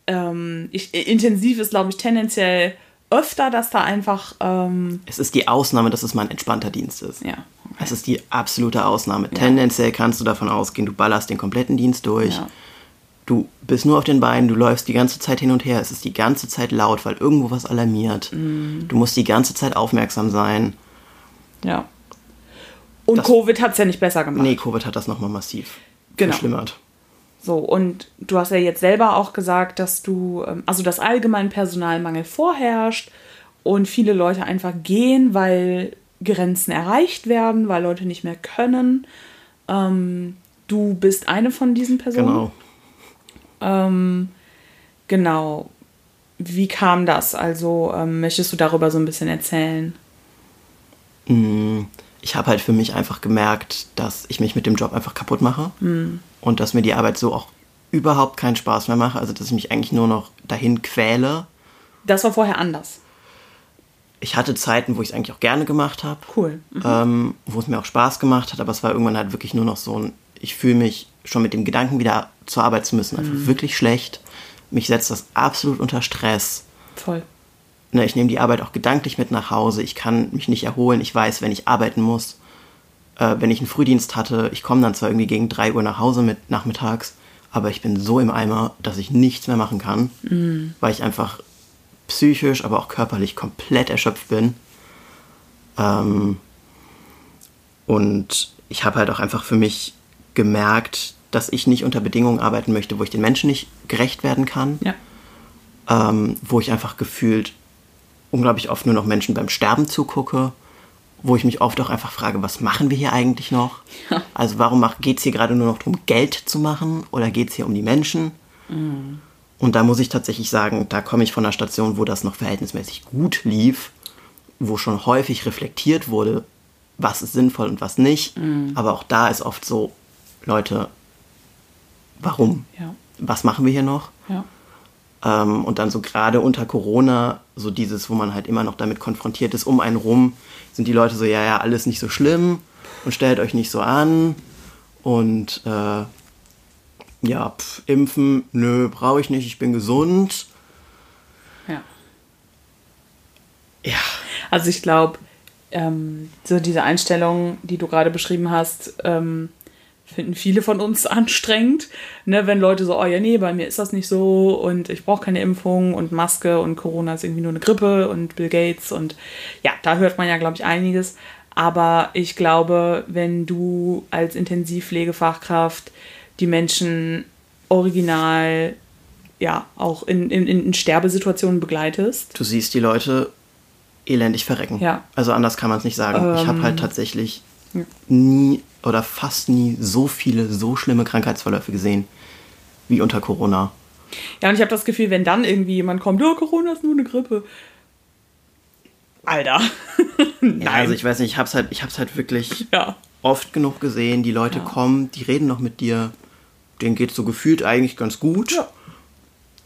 A: ähm, ich, intensiv ist, glaube ich, tendenziell öfter, dass da einfach. Ähm,
B: es ist die Ausnahme, dass es mal ein entspannter Dienst ist.
A: Ja.
B: Es ist die absolute Ausnahme. Tendenziell kannst du davon ausgehen, du ballerst den kompletten Dienst durch.
A: Ja.
B: Du bist nur auf den Beinen, du läufst die ganze Zeit hin und her. Es ist die ganze Zeit laut, weil irgendwo was alarmiert.
A: Mhm.
B: Du musst die ganze Zeit aufmerksam sein.
A: ja. Und
B: Das-
A: Covid hat es ja nicht besser gemacht.
B: Nee, Covid hat das nochmal massiv
A: Genau.
B: verschlimmert.
A: So, und du hast ja jetzt selber auch gesagt, dass du, ähm, also dass allgemein Personalmangel vorherrscht und viele Leute einfach gehen, weil Grenzen erreicht werden, weil Leute nicht mehr können. Ähm, du bist eine von diesen Personen.
B: Genau.
A: Ähm, genau. Wie kam das? Also ähm, möchtest du darüber so ein bisschen erzählen?
B: Ich habe halt für mich einfach gemerkt, dass ich mich mit dem Job einfach kaputt mache und dass mir die Arbeit so auch überhaupt keinen Spaß mehr macht. Also dass ich mich eigentlich nur noch dahin quäle.
A: Das war vorher anders.
B: Ich hatte Zeiten, wo ich es eigentlich auch gerne gemacht habe.
A: Cool. Mhm.
B: ähm, wo es mir auch Spaß gemacht hat, aber es war irgendwann halt wirklich nur noch so ein, ich fühle mich schon mit dem Gedanken wieder zur Arbeit zu müssen, einfach wirklich schlecht. Mich setzt das absolut unter Stress.
A: Voll.
B: Ne, ich nehme die Arbeit auch gedanklich mit nach Hause, ich kann mich nicht erholen, ich weiß, wenn ich arbeiten muss, äh, wenn ich einen Frühdienst hatte, ich komme dann zwar irgendwie gegen 3 Uhr nach Hause mit nachmittags, aber ich bin so im Eimer, dass ich nichts mehr machen kann, weil ich einfach psychisch, aber auch körperlich komplett erschöpft bin. Ähm, und ich habe halt auch einfach für mich gemerkt, dass ich nicht unter Bedingungen arbeiten möchte, wo ich den Menschen nicht gerecht werden kann
A: Ja.
B: ähm, wo ich einfach gefühlt unglaublich oft nur noch Menschen beim Sterben zugucke, wo ich mich oft auch einfach frage, was machen wir hier eigentlich noch?
A: Ja.
B: Also warum geht es hier gerade nur noch darum, Geld zu machen oder geht es hier um die Menschen? Und da muss ich tatsächlich sagen, da komme ich von einer Station, wo das noch verhältnismäßig gut lief, wo schon häufig reflektiert wurde, was ist sinnvoll und was nicht. Aber auch da ist oft so, Leute, warum?
A: Ja.
B: Was machen wir hier noch?
A: Ja.
B: Ähm, und dann so gerade unter Corona, so dieses, wo man halt immer noch damit konfrontiert ist, um einen rum, sind die Leute so, ja, ja, alles nicht so schlimm und stellt euch nicht so an. Und äh, ja, pf, impfen, nö, brauche ich nicht, ich bin gesund.
A: Ja.
B: Ja,
A: Also ich glaube, ähm, so diese Einstellung, die du gerade beschrieben hast, ähm, finden viele von uns (laughs) anstrengend. Ne, wenn Leute so, oh ja, nee, bei mir ist das nicht so und ich brauche keine Impfung und Maske und Corona ist irgendwie nur eine Grippe und Bill Gates und ja, da hört man ja, glaube ich, einiges. Aber ich glaube, wenn du als Intensivpflegefachkraft die Menschen original ja auch in, in, in Sterbesituationen begleitest,
B: du siehst die Leute elendig verrecken.
A: Ja.
B: Also anders kann man es nicht sagen. ich habe
A: Ähm,
B: halt tatsächlich
A: ja.
B: nie oder fast nie so viele, so schlimme Krankheitsverläufe gesehen wie unter Corona.
A: Ja, und ich habe das Gefühl, wenn dann irgendwie jemand kommt, ja, Corona ist nur eine Grippe. Alter. (laughs) Nein.
B: Ja, also ich weiß nicht, ich hab's halt, ich hab's halt wirklich (laughs)
A: ja.
B: oft genug gesehen. Die Leute
A: Ja.
B: kommen, die reden noch mit dir, denen geht's so gefühlt eigentlich ganz gut.
A: Ja.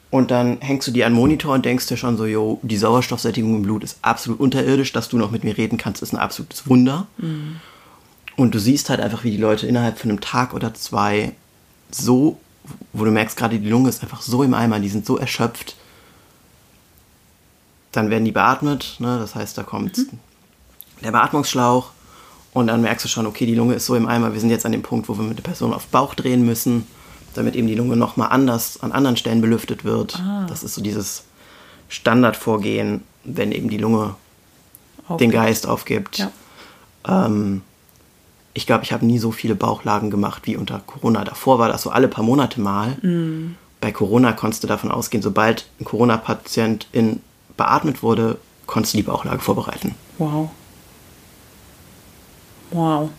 B: Und dann hängst du dir an den Monitor und denkst dir schon so, yo, die Sauerstoffsättigung im Blut ist absolut unterirdisch, dass du noch mit mir reden kannst, ist ein absolutes Wunder. Und du siehst halt einfach, wie die Leute innerhalb von einem Tag oder zwei so, wo du merkst, gerade die Lunge ist einfach so im Eimer, die sind so erschöpft. Dann werden die beatmet, ne? das heißt, da kommt der Beatmungsschlauch und dann merkst du schon, okay, die Lunge ist so im Eimer, wir sind jetzt an dem Punkt, wo wir mit der Person auf Bauch drehen müssen, damit eben die Lunge nochmal anders an anderen Stellen belüftet wird. Das ist so dieses Standardvorgehen, wenn eben die Lunge den
A: Aufgibt.
B: Geist aufgibt.
A: Ja.
B: Ähm, ich glaube, ich habe nie so viele Bauchlagen gemacht wie unter Corona. Davor war das so alle paar Monate mal.
A: Mm.
B: Bei Corona konntest du davon ausgehen, sobald ein Corona-Patient in beatmet wurde, konntest du die Bauchlage vorbereiten.
A: Wow. Wow.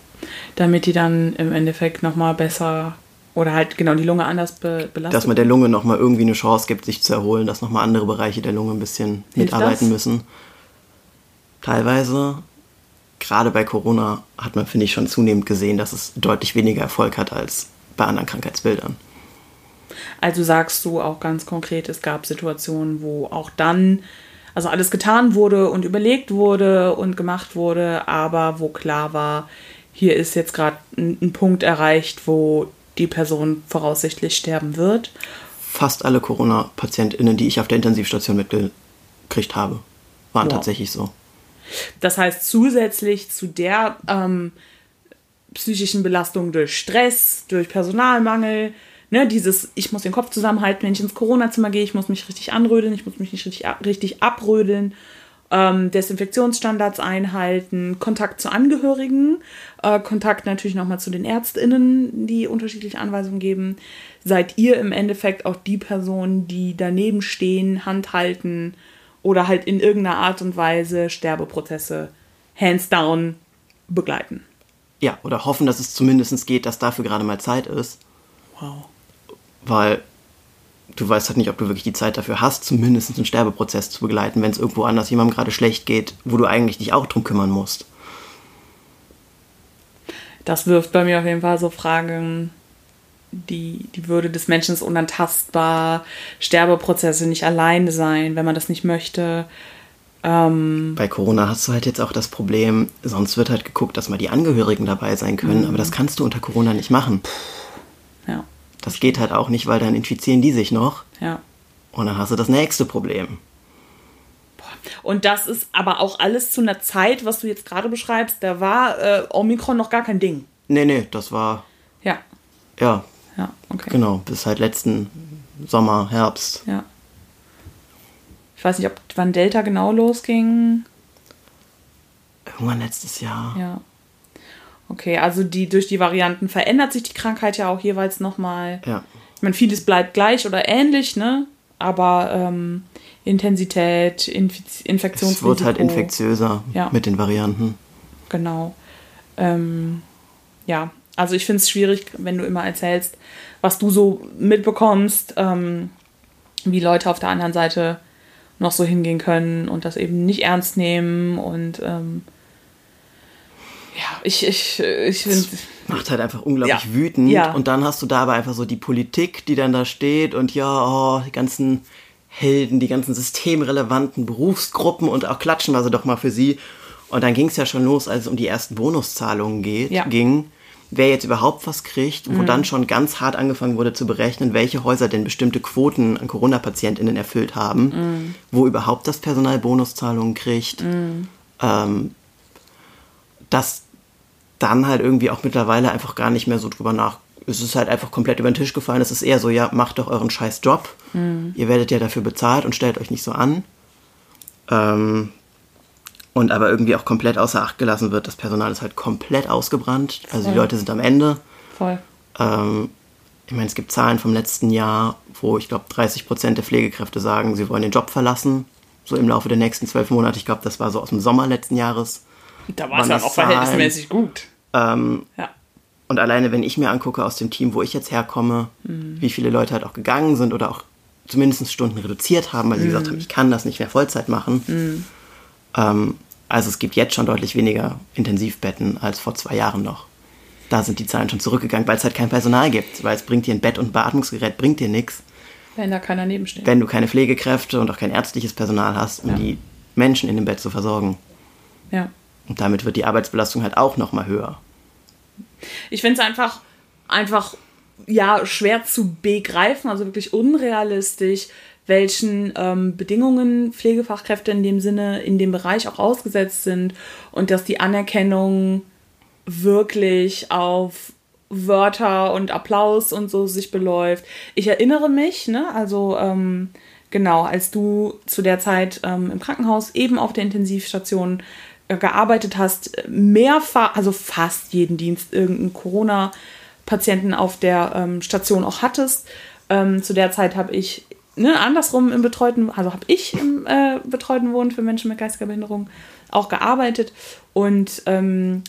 A: Damit die dann im Endeffekt nochmal besser oder halt genau die Lunge anders be belastet.
B: Dass man der Lunge nochmal irgendwie eine Chance gibt, sich zu erholen, dass nochmal andere Bereiche der Lunge ein bisschen
A: Hilft
B: mitarbeiten
A: das?
B: müssen. Teilweise, gerade bei Corona, hat man, finde ich, schon zunehmend gesehen, dass es deutlich weniger Erfolg hat als bei anderen Krankheitsbildern.
A: Also sagst du auch ganz konkret, es gab Situationen, wo auch dann, also alles getan wurde und überlegt wurde und gemacht wurde, aber wo klar war, hier ist jetzt gerade ein, Punkt erreicht, wo die Person voraussichtlich sterben wird.
B: fast alle Corona-PatientInnen, die ich auf der Intensivstation mitgekriegt habe, waren
A: Wow.
B: tatsächlich so.
A: Das heißt, zusätzlich zu der ähm, psychischen Belastung durch Stress, durch Personalmangel, ne, dieses, ich muss den Kopf zusammenhalten, wenn ich ins Corona-Zimmer gehe, ich muss mich richtig anrödeln, ich muss mich nicht richtig, richtig abrödeln, ähm, Desinfektionsstandards einhalten, Kontakt zu Angehörigen, äh, Kontakt natürlich nochmal zu den ÄrztInnen, die unterschiedliche Anweisungen geben. Seid ihr im Endeffekt auch die Personen, die daneben stehen, Hand halten oder halt in irgendeiner Art und Weise Sterbeprozesse hands down begleiten?
B: Ja, oder hoffen, dass es zumindest geht, dass dafür gerade mal Zeit ist,
A: Wow.
B: weil du weißt halt nicht, ob du wirklich die Zeit dafür hast, zumindest einen Sterbeprozess zu begleiten, wenn es irgendwo anders jemandem gerade schlecht geht, wo du eigentlich dich auch drum kümmern musst.
A: Das wirft bei mir auf jeden Fall so Fragen. Die, die Würde des Menschen ist unantastbar, Sterbeprozesse nicht alleine sein, wenn man das nicht möchte. Ähm,
B: Bei Corona hast du halt jetzt auch das Problem, sonst wird halt geguckt, dass mal die Angehörigen dabei sein können, aber das kannst du unter Corona nicht machen.
A: ja,
B: Das geht halt auch nicht, weil dann infizieren die sich noch
A: ja.
B: und dann hast du das nächste Problem.
A: Und das ist aber auch alles zu einer Zeit, was du jetzt gerade beschreibst, da war äh, Omikron noch gar kein Ding.
B: Nee, nee, das war,
A: Ja,
B: ja,
A: ja, okay.
B: genau, bis halt letzten Sommer, Herbst.
A: Ja. Ich weiß nicht, ob wann Delta genau losging.
B: Irgendwann letztes Jahr.
A: Ja. Okay, also die durch die Varianten verändert sich die Krankheit ja auch jeweils nochmal.
B: Ja.
A: Ich meine, vieles bleibt gleich oder ähnlich, ne? Aber ähm, Intensität, Infiz
B: Es
A: Infektionsrisiko.
B: wird halt infektiöser
A: Ja.
B: mit den Varianten.
A: Genau. Ähm, ja, also ich finde es schwierig, wenn du immer erzählst, was du so mitbekommst, ähm, wie Leute auf der anderen Seite noch so hingehen können und das eben nicht ernst nehmen und ähm, ja, ich, ich, ich finde,
B: Macht halt einfach unglaublich
A: Ja.
B: wütend.
A: Ja.
B: Und dann hast du da aber einfach so die Politik, die dann da steht und ja, oh, die ganzen Helden, die ganzen systemrelevanten Berufsgruppen und auch klatschen wir sie doch mal für sie. Und dann ging es ja schon los, als es um die ersten Bonuszahlungen geht,
A: Ja.
B: Ging. Wer jetzt überhaupt was kriegt, wo dann schon ganz hart angefangen wurde zu berechnen, welche Häuser denn bestimmte Quoten an Corona-PatientInnen erfüllt haben,
A: Mhm.
B: wo überhaupt das Personal Bonuszahlungen kriegt. Ähm, dass dann halt irgendwie auch mittlerweile einfach gar nicht mehr so drüber nach. Es ist halt einfach komplett über den Tisch gefallen. Es ist eher so, ja, macht doch euren scheiß Job. Ihr werdet ja dafür bezahlt und stellt euch nicht so an. Ähm, und aber irgendwie auch komplett außer Acht gelassen wird. Das Personal ist halt komplett ausgebrannt. Also die. Leute sind am Ende.
A: voll.
B: Ähm, ich meine, es gibt Zahlen vom letzten Jahr, wo ich glaube 30 Prozent der Pflegekräfte sagen, sie wollen den Job verlassen. So im Laufe der nächsten zwölf Monate. Ich glaube, das war so aus dem Sommer letzten Jahres.
A: Da war es ja
B: das
A: auch
B: Zahlen?
A: verhältnismäßig gut.
B: Ähm,
A: Ja.
B: und alleine, wenn ich mir angucke aus dem Team, wo ich jetzt herkomme, wie viele Leute halt auch gegangen sind oder auch zumindest Stunden reduziert haben, weil sie gesagt haben, ich kann das nicht mehr Vollzeit machen. Ähm, also es gibt jetzt schon deutlich weniger Intensivbetten als vor zwei Jahren noch. Da sind die Zahlen schon zurückgegangen, weil es halt kein Personal gibt. Weil es bringt dir ein Bett und ein Beatmungsgerät, bringt dir nichts,
A: Wenn da keiner nebensteht.
B: wenn du keine Pflegekräfte und auch kein ärztliches Personal hast, um
A: Ja.
B: die Menschen in dem Bett zu versorgen.
A: Ja.
B: Und damit wird die Arbeitsbelastung halt auch nochmal höher.
A: Ich finde es einfach, einfach, ja, schwer zu begreifen, also wirklich unrealistisch, welchen ähm, Bedingungen Pflegefachkräfte in dem Sinne, in dem Bereich auch ausgesetzt sind und dass die Anerkennung wirklich auf Wörter und Applaus und so sich beläuft. Ich erinnere mich, ne, also ähm, genau, als du zu der Zeit ähm, im Krankenhaus eben auf der Intensivstation äh, gearbeitet hast, mehrfach, also fast jeden Dienst irgendeinen Corona-Patienten auf der ähm, Station auch hattest. Ähm, zu der Zeit habe ich ne, andersrum im betreuten, also habe ich im äh, betreuten Wohnen für Menschen mit geistiger Behinderung auch gearbeitet und ähm,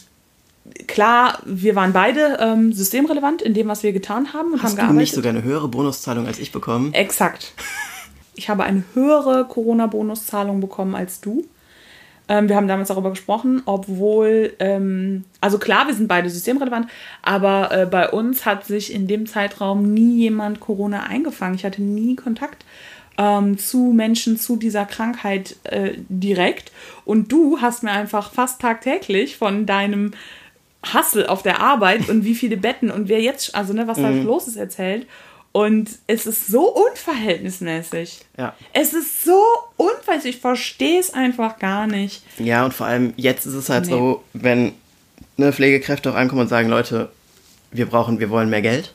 A: klar, wir waren beide ähm, systemrelevant in dem, was wir getan haben und haben
B: Hast du
A: gearbeitet.
B: nicht sogar eine höhere Bonuszahlung als ich bekommen?
A: Exakt. Ich habe eine höhere Corona-Bonuszahlung bekommen als du. Ähm, wir haben damals darüber gesprochen, obwohl, ähm, also klar, wir sind beide systemrelevant, aber äh, bei uns hat sich in dem Zeitraum nie jemand Corona eingefangen. Ich hatte nie Kontakt ähm, zu Menschen zu dieser Krankheit äh, direkt. Und du hast mir einfach fast tagtäglich von deinem Hassel auf der Arbeit und wie viele Betten und wer jetzt, also ne, was da los ist, erzählt. Und es ist so unverhältnismäßig.
B: Ja.
A: Es ist so unverhältnismäßig. Ich verstehe es einfach gar nicht.
B: Ja, und vor allem jetzt ist es halt
A: Nee.
B: so, wenn ne, Pflegekräfte auch ankommen und sagen, Leute, wir brauchen, wir wollen mehr Geld,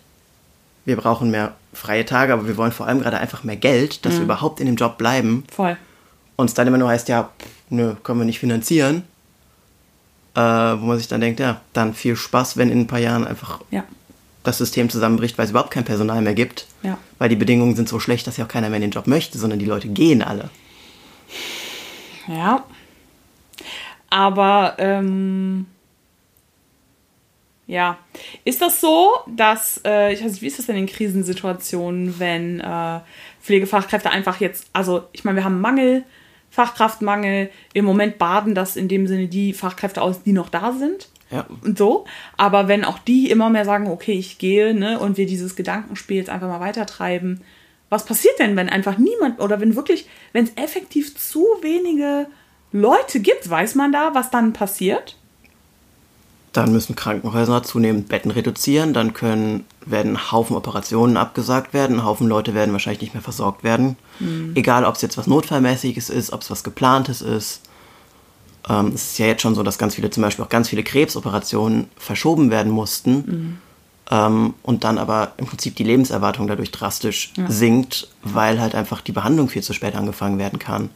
B: wir brauchen mehr freie Tage, aber wir wollen vor allem gerade einfach mehr Geld, dass wir überhaupt in dem Job bleiben.
A: Voll.
B: Und es dann immer nur heißt, ja, nö, können wir nicht finanzieren. Äh, wo man sich dann denkt, ja, dann viel Spaß, wenn in ein paar Jahren einfach
A: Ja.
B: Das System zusammenbricht, weil es überhaupt kein Personal mehr gibt.
A: Ja.
B: Weil die Bedingungen sind so schlecht, dass ja auch keiner mehr in den Job möchte, sondern die Leute gehen alle.
A: Ja. Aber, ähm, ja. Ist das so, dass, äh, ich weiß nicht, wie ist das denn in Krisensituationen, wenn äh, Pflegefachkräfte einfach jetzt, also ich meine, wir haben Mangel, Fachkraftmangel, im Moment baden das in dem Sinne die Fachkräfte aus, die noch da sind.
B: Ja.
A: Und so. Aber wenn auch die immer mehr sagen, okay, ich gehe, ne, und wir dieses Gedankenspiel jetzt einfach mal weitertreiben, was passiert denn, wenn einfach niemand oder wenn wirklich, wenn es effektiv zu wenige Leute gibt, weiß man da, was dann passiert?
B: Dann müssen Krankenhäuser zunehmend Betten reduzieren, dann können, werden Haufen Operationen abgesagt werden, Haufen Leute werden wahrscheinlich nicht mehr versorgt werden. Egal, ob es jetzt was Notfallmäßiges ist, ob es was Geplantes ist. Ähm, es ist ja jetzt schon so, dass ganz viele, zum Beispiel auch ganz viele Krebsoperationen verschoben werden mussten. Ähm, und dann aber im Prinzip die Lebenserwartung dadurch drastisch sinkt, weil halt einfach die Behandlung viel zu spät angefangen werden kann.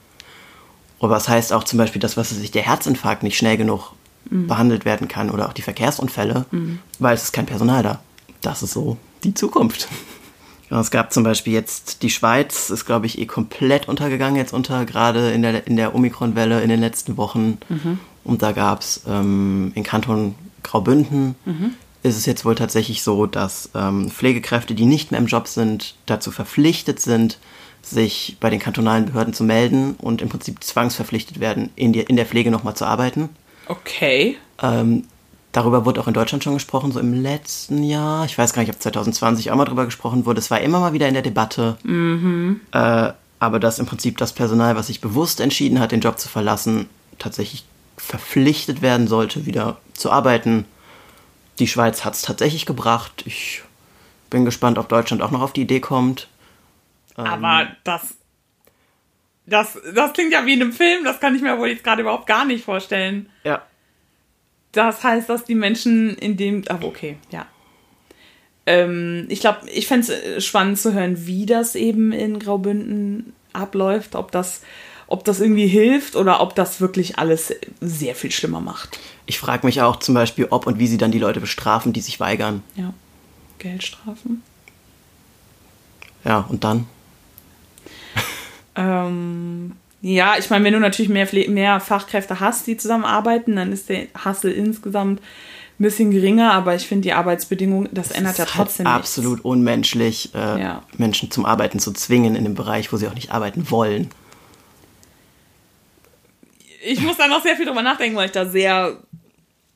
B: Aber das heißt auch zum Beispiel, dass was weiß ich, der Herzinfarkt nicht schnell genug behandelt werden kann oder auch die Verkehrsunfälle, weil es ist kein Personal da. Das ist so die Zukunft. Ja, es gab zum Beispiel jetzt die Schweiz, ist glaube ich eh komplett untergegangen jetzt unter, gerade in der, in der Omikron-Welle in den letzten Wochen. Und da gab es ähm, in Kanton Graubünden ist es jetzt wohl tatsächlich so, dass ähm, Pflegekräfte, die nicht mehr im Job sind, dazu verpflichtet sind, sich bei den kantonalen Behörden zu melden und im Prinzip zwangsverpflichtet werden, in, die, in der Pflege nochmal zu arbeiten.
A: Okay.
B: Ähm, darüber wurde auch in Deutschland schon gesprochen, so im letzten Jahr. Ich weiß gar nicht, ob 2020 auch mal drüber gesprochen wurde. Es war immer mal wieder in der Debatte. Äh, aber dass im Prinzip das Personal, was sich bewusst entschieden hat, den Job zu verlassen, tatsächlich verpflichtet werden sollte, wieder zu arbeiten. Die Schweiz hat es tatsächlich gebracht. Ich bin gespannt, ob Deutschland auch noch auf die Idee kommt.
A: Aber das, das, das klingt ja wie in einem Film, das kann ich mir wohl jetzt gerade überhaupt gar nicht vorstellen.
B: Ja.
A: Das heißt, dass die Menschen in dem. Ach, okay, ja. Ähm, ich glaube, ich fände es spannend zu hören, wie das eben in Graubünden abläuft, ob das, ob das irgendwie hilft oder ob das wirklich alles sehr viel schlimmer macht.
B: Ich frage mich auch zum Beispiel, ob und wie sie dann die Leute bestrafen, die sich weigern.
A: Ja. Geldstrafen.
B: Ja, und dann?
A: Ähm, ja, ich meine, wenn du natürlich mehr, mehr Fachkräfte hast, die zusammenarbeiten, dann ist der Hassel insgesamt ein bisschen geringer, aber ich finde die Arbeitsbedingungen, das ändert ja
B: halt
A: trotzdem nichts.
B: absolut unmenschlich, äh,
A: Ja.
B: Menschen zum Arbeiten zu zwingen in einem Bereich, wo sie auch nicht arbeiten wollen.
A: Ich muss da noch sehr viel drüber nachdenken, weil ich da sehr,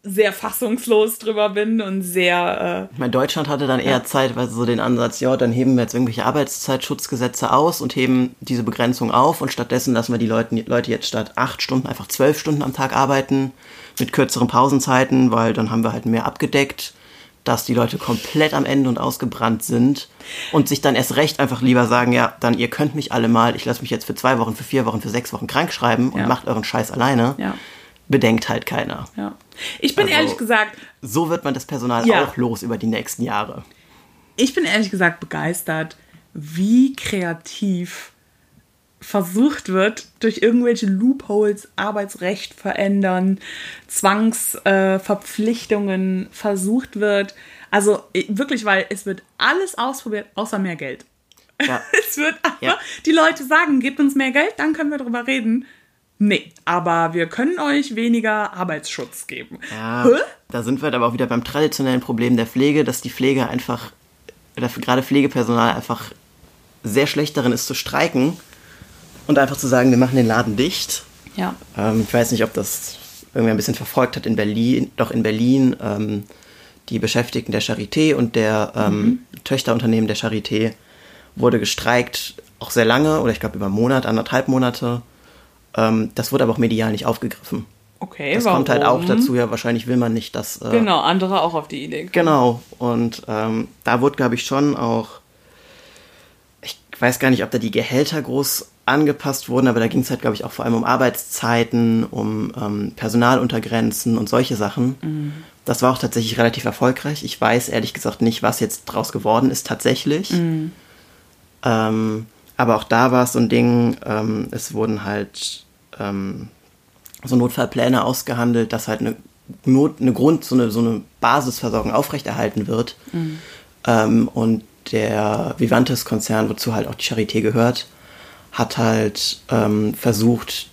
A: sehr fassungslos drüber bin und sehr,
B: Ich meine, Deutschland hatte dann eher zeitweise so den Ansatz, ja, dann heben wir jetzt irgendwelche Arbeitszeitschutzgesetze aus und heben diese Begrenzung auf und stattdessen lassen wir die Leute, Leute jetzt statt acht Stunden einfach zwölf Stunden am Tag arbeiten mit kürzeren Pausenzeiten, weil dann haben wir halt mehr abgedeckt, dass die Leute komplett am Ende und ausgebrannt sind und sich dann erst recht einfach lieber sagen, ja, dann ihr könnt mich alle mal, ich lasse mich jetzt für zwei Wochen, für vier Wochen, für sechs Wochen krank schreiben und
A: Ja.
B: macht euren Scheiß alleine.
A: äh, ja,
B: Bedenkt halt keiner.
A: ja. Ich bin
B: Also-
A: ehrlich gesagt,
B: So wird man das Personal
A: Ja.
B: auch los über die nächsten Jahre.
A: ich bin ehrlich gesagt begeistert, wie kreativ versucht wird, durch irgendwelche Loopholes Arbeitsrecht verändern, Zwangsverpflichtungen äh, versucht wird. Also wirklich, weil es wird alles ausprobiert, außer mehr Geld.
B: Ja. (laughs)
A: Es wird aber,
B: Ja.
A: die Leute sagen, gebt uns mehr Geld, dann können wir drüber reden. Nee, aber wir können euch weniger Arbeitsschutz geben.
B: Ja,
A: Hä?
B: da sind wir halt aber auch wieder beim traditionellen Problem der Pflege, dass die Pflege einfach, oder gerade Pflegepersonal einfach sehr schlecht darin ist zu streiken und einfach zu sagen, wir machen den Laden dicht.
A: Ja.
B: Ähm, ich weiß nicht, ob das irgendwie ein bisschen verfolgt hat in Berlin, doch in Berlin ähm, die Beschäftigten der Charité und der ähm, Töchterunternehmen der Charité wurde gestreikt, auch sehr lange, oder ich glaube über einen Monat, anderthalb Monate. Ähm, das wurde aber auch medial nicht aufgegriffen.
A: Okay,
B: Das
A: warum?
B: kommt halt auch dazu, ja, wahrscheinlich will man nicht, dass. Äh,
A: Genau, andere auch auf die Idee kommen.
B: Genau. Und ähm, da wurde, glaube ich, schon auch weiß gar nicht, ob da die Gehälter groß angepasst wurden, aber da ging es halt, glaube ich, auch vor allem um Arbeitszeiten, um ähm, Personaluntergrenzen und solche Sachen. Mhm. Das war auch tatsächlich relativ erfolgreich. Ich weiß ehrlich gesagt nicht, was jetzt draus geworden ist tatsächlich. Mhm. Ähm, aber auch da war es so ein Ding, ähm, es wurden halt ähm, so Notfallpläne ausgehandelt, dass halt eine, Not, eine Grund, so eine, so eine Basisversorgung aufrechterhalten wird. Mhm. Ähm, und der Vivantes-Konzern, wozu halt auch die Charité gehört, hat halt ähm, versucht,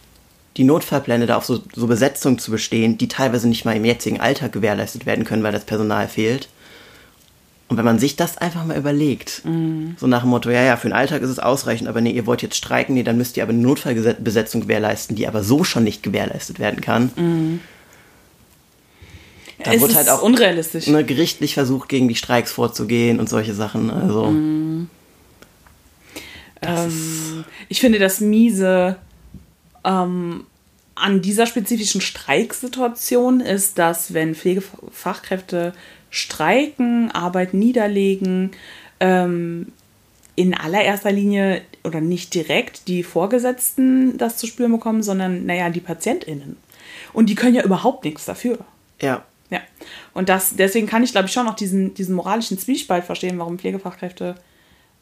B: die Notfallpläne da auf so, so Besetzung zu bestehen, die teilweise nicht mal im jetzigen Alltag gewährleistet werden können, weil das Personal fehlt. Und wenn man sich das einfach mal überlegt, mhm. so nach dem Motto, ja, ja, für den Alltag ist es ausreichend, aber nee, ihr wollt jetzt streiken, nee, dann müsst ihr aber eine Notfallbesetzung gewährleisten, die aber so schon nicht gewährleistet werden kann. Mhm. Da
A: es wird halt auch unrealistisch.
B: Ne, gerichtlich versucht, gegen die Streiks vorzugehen und solche Sachen. Also. Mhm.
A: Ähm, ich finde das miese ähm, an dieser spezifischen Streiksituation ist, dass wenn Pflegefachkräfte streiken, Arbeit niederlegen, ähm, in allererster Linie oder nicht direkt die Vorgesetzten das zu spüren bekommen, sondern naja, die PatientInnen. Und die können ja überhaupt nichts dafür.
B: Ja.
A: Ja. Und das, deswegen kann ich, glaube ich, schon noch diesen, diesen moralischen Zwiespalt verstehen, warum Pflegefachkräfte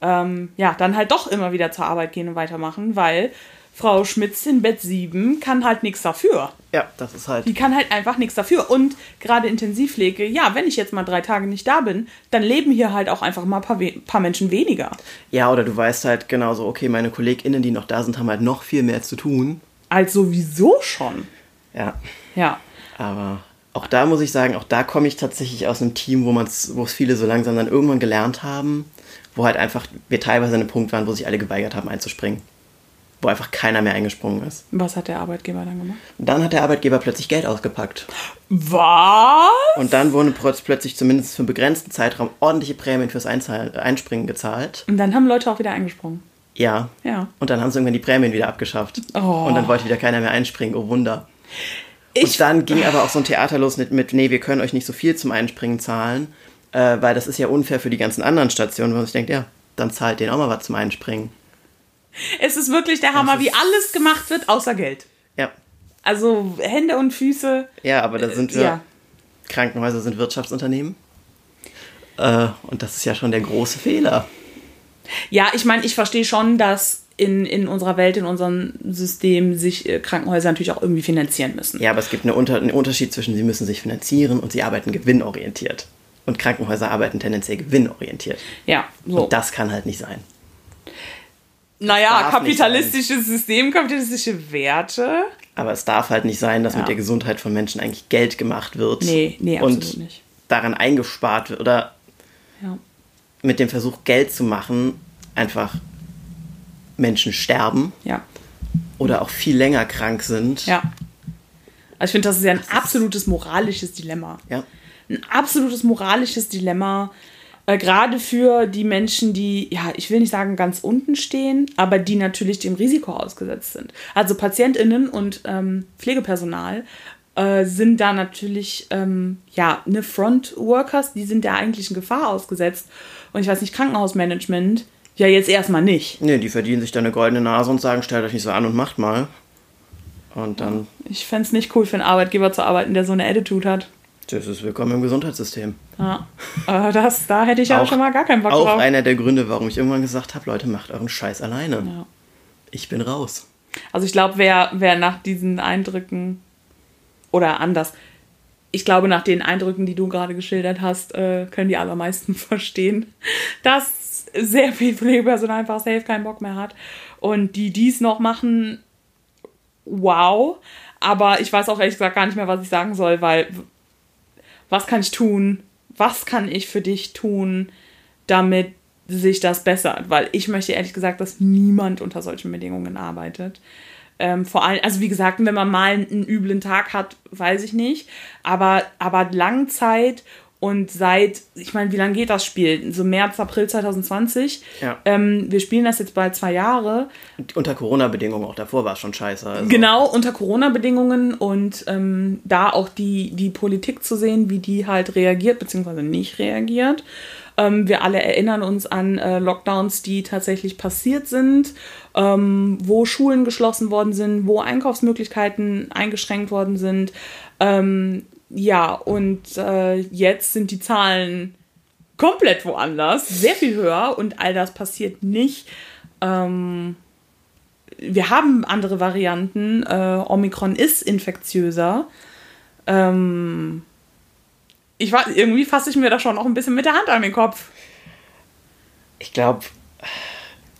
A: ähm, ja dann halt doch immer wieder zur Arbeit gehen und weitermachen, weil Frau Schmitz in Bett 7 kann halt nichts dafür.
B: Ja, das ist halt.
A: Die kann halt einfach nichts dafür. Und gerade Intensivpflege, ja, wenn ich jetzt mal drei Tage nicht da bin, dann leben hier halt auch einfach mal ein paar, paar Menschen weniger.
B: Ja, oder du weißt halt genauso, okay, meine KollegInnen, die noch da sind, haben halt noch viel mehr zu tun.
A: Als sowieso schon.
B: Ja.
A: Ja.
B: Aber auch da muss ich sagen, auch da komme ich tatsächlich aus einem Team, wo wo es viele so langsam dann irgendwann gelernt haben, wo halt einfach wir teilweise an einem Punkt waren, wo sich alle geweigert haben einzuspringen. Wo einfach keiner mehr eingesprungen ist.
A: Was hat der Arbeitgeber dann gemacht?
B: Dann hat der Arbeitgeber plötzlich Geld ausgepackt.
A: Was?
B: Und dann wurden plötzlich zumindest für einen begrenzten Zeitraum ordentliche Prämien fürs Einspringen gezahlt.
A: Und dann haben Leute auch wieder eingesprungen.
B: Ja.
A: Ja.
B: Und dann haben sie irgendwann die Prämien wieder abgeschafft.
A: Oh.
B: Und dann wollte wieder keiner mehr einspringen. Oh Wunder. Ich und dann ging aber auch so ein Theater los mit, mit, nee, wir können euch nicht so viel zum Einspringen zahlen, äh, weil das ist ja unfair für die ganzen anderen Stationen, wo man sich denkt, ja, dann zahlt denen auch mal was zum Einspringen.
A: Es ist wirklich der Hammer, wie alles gemacht wird, außer Geld.
B: Ja.
A: Also Hände und Füße.
B: Ja, aber da sind wir. Ja. Krankenhäuser sind Wirtschaftsunternehmen. Äh, und das ist ja schon der große Fehler.
A: Ja, ich meine, ich verstehe schon, dass in, in unserer Welt, in unserem System sich äh, Krankenhäuser natürlich auch irgendwie finanzieren müssen.
B: Ja, aber es gibt eine Unter einen Unterschied zwischen, sie müssen sich finanzieren und sie arbeiten gewinnorientiert. Und Krankenhäuser arbeiten tendenziell gewinnorientiert.
A: Ja,
B: so. Und das kann halt nicht sein.
A: Naja, kapitalistisches System, kapitalistische Werte.
B: Aber es darf halt nicht sein, dass ja. mit der Gesundheit von Menschen eigentlich Geld gemacht wird.
A: Nee, nee, absolut
B: und
A: nicht.
B: daran eingespart wird oder
A: ja.
B: mit dem Versuch, Geld zu machen, einfach Menschen sterben.
A: Ja.
B: Oder auch viel länger krank sind.
A: Ja. Also ich finde, das ist ja ein absolutes moralisches Dilemma.
B: Ja.
A: Ein absolutes moralisches Dilemma. Äh, Gerade für die Menschen, die, ja, ich will nicht sagen ganz unten stehen, aber die natürlich dem Risiko ausgesetzt sind. Also PatientInnen und ähm, Pflegepersonal äh, sind da natürlich, ähm, ja, eine Frontworkers, die sind der eigentlichen Gefahr ausgesetzt. Und ich weiß nicht, Krankenhausmanagement, ja, jetzt erstmal nicht.
B: Nee, die verdienen sich dann eine goldene Nase und sagen, stellt euch nicht so an und macht mal. Und dann.
A: Ich fände es nicht cool für einen Arbeitgeber zu arbeiten, der so eine Attitude hat.
B: Das ist willkommen im Gesundheitssystem.
A: Ja. Das, da hätte ich ja schon mal gar keinen Bock
B: auch
A: drauf.
B: Auch einer der Gründe, warum ich irgendwann gesagt habe, Leute, macht euren Scheiß alleine.
A: Ja.
B: Ich bin raus.
A: Also ich glaube, wer, wer nach diesen Eindrücken oder anders, ich glaube, nach den Eindrücken, die du gerade geschildert hast, äh, können die allermeisten (laughs) verstehen, dass sehr viel Pflegepersonal einfach safe keinen Bock mehr hat. Und die dies noch machen, wow. Aber ich weiß auch ehrlich gesagt gar nicht mehr, was ich sagen soll, weil was kann ich tun? Was kann ich für dich tun, damit sich das bessert? Weil ich möchte ehrlich gesagt, dass niemand unter solchen Bedingungen arbeitet. Ähm, vor allem, also wie gesagt, wenn man mal einen üblen Tag hat, weiß ich nicht. Aber, aber Langzeit und seit, ich meine, wie lange geht das Spiel? So März, April 2020.
B: Ja.
A: Ähm, wir spielen das jetzt bald zwei Jahre.
B: Unter Corona-Bedingungen, auch davor war es schon scheiße. Also.
A: Genau, unter Corona-Bedingungen und ähm, da auch die, die Politik zu sehen, wie die halt reagiert, beziehungsweise nicht reagiert. Ähm, wir alle erinnern uns an äh, Lockdowns, die tatsächlich passiert sind, ähm, wo Schulen geschlossen worden sind, wo Einkaufsmöglichkeiten eingeschränkt worden sind. Ähm, ja, und äh, jetzt sind die Zahlen komplett woanders, sehr viel höher und all das passiert nicht. Ähm, wir haben andere Varianten. Äh, Omikron ist infektiöser. Ähm, ich war, irgendwie fasse ich mir da schon noch ein bisschen mit der Hand an den Kopf.
B: Ich glaube,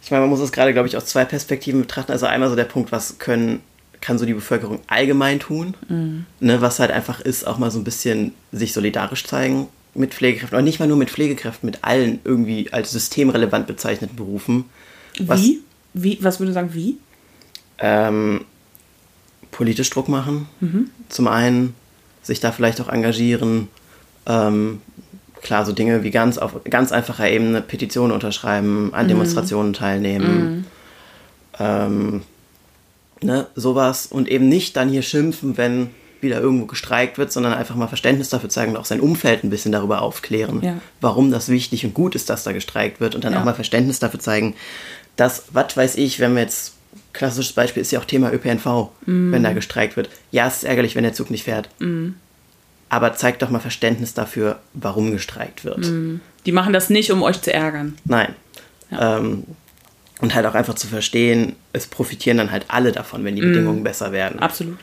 B: ich meine, man muss es gerade, glaube ich, aus zwei Perspektiven betrachten. Also einmal so der Punkt, was können, kann so die Bevölkerung allgemein tun, mhm. ne, was halt einfach ist, auch mal so ein bisschen sich solidarisch zeigen mit Pflegekräften, und nicht mal nur mit Pflegekräften, mit allen irgendwie als systemrelevant bezeichneten Berufen.
A: Was, wie? wie? Was würde du sagen, wie?
B: Ähm, politisch Druck machen, mhm. zum einen, sich da vielleicht auch engagieren, ähm, klar, so Dinge wie ganz auf ganz einfacher Ebene Petitionen unterschreiben, an mhm. Demonstrationen teilnehmen, mhm. ähm, ne, sowas und eben nicht dann hier schimpfen, wenn wieder irgendwo gestreikt wird, sondern einfach mal Verständnis dafür zeigen und auch sein Umfeld ein bisschen darüber aufklären, ja. warum das wichtig und gut ist, dass da gestreikt wird und dann ja. auch mal Verständnis dafür zeigen, dass, was weiß ich, wenn wir jetzt, klassisches Beispiel ist ja auch Thema ÖPNV, mm. wenn da gestreikt wird. Ja, es ist ärgerlich, wenn der Zug nicht fährt. Mm. Aber zeigt doch mal Verständnis dafür, warum gestreikt wird. Mm.
A: Die machen das nicht, um euch zu ärgern.
B: Nein. Ja. Ähm, und halt auch einfach zu verstehen, es profitieren dann halt alle davon, wenn die Bedingungen besser werden.
A: Absolut.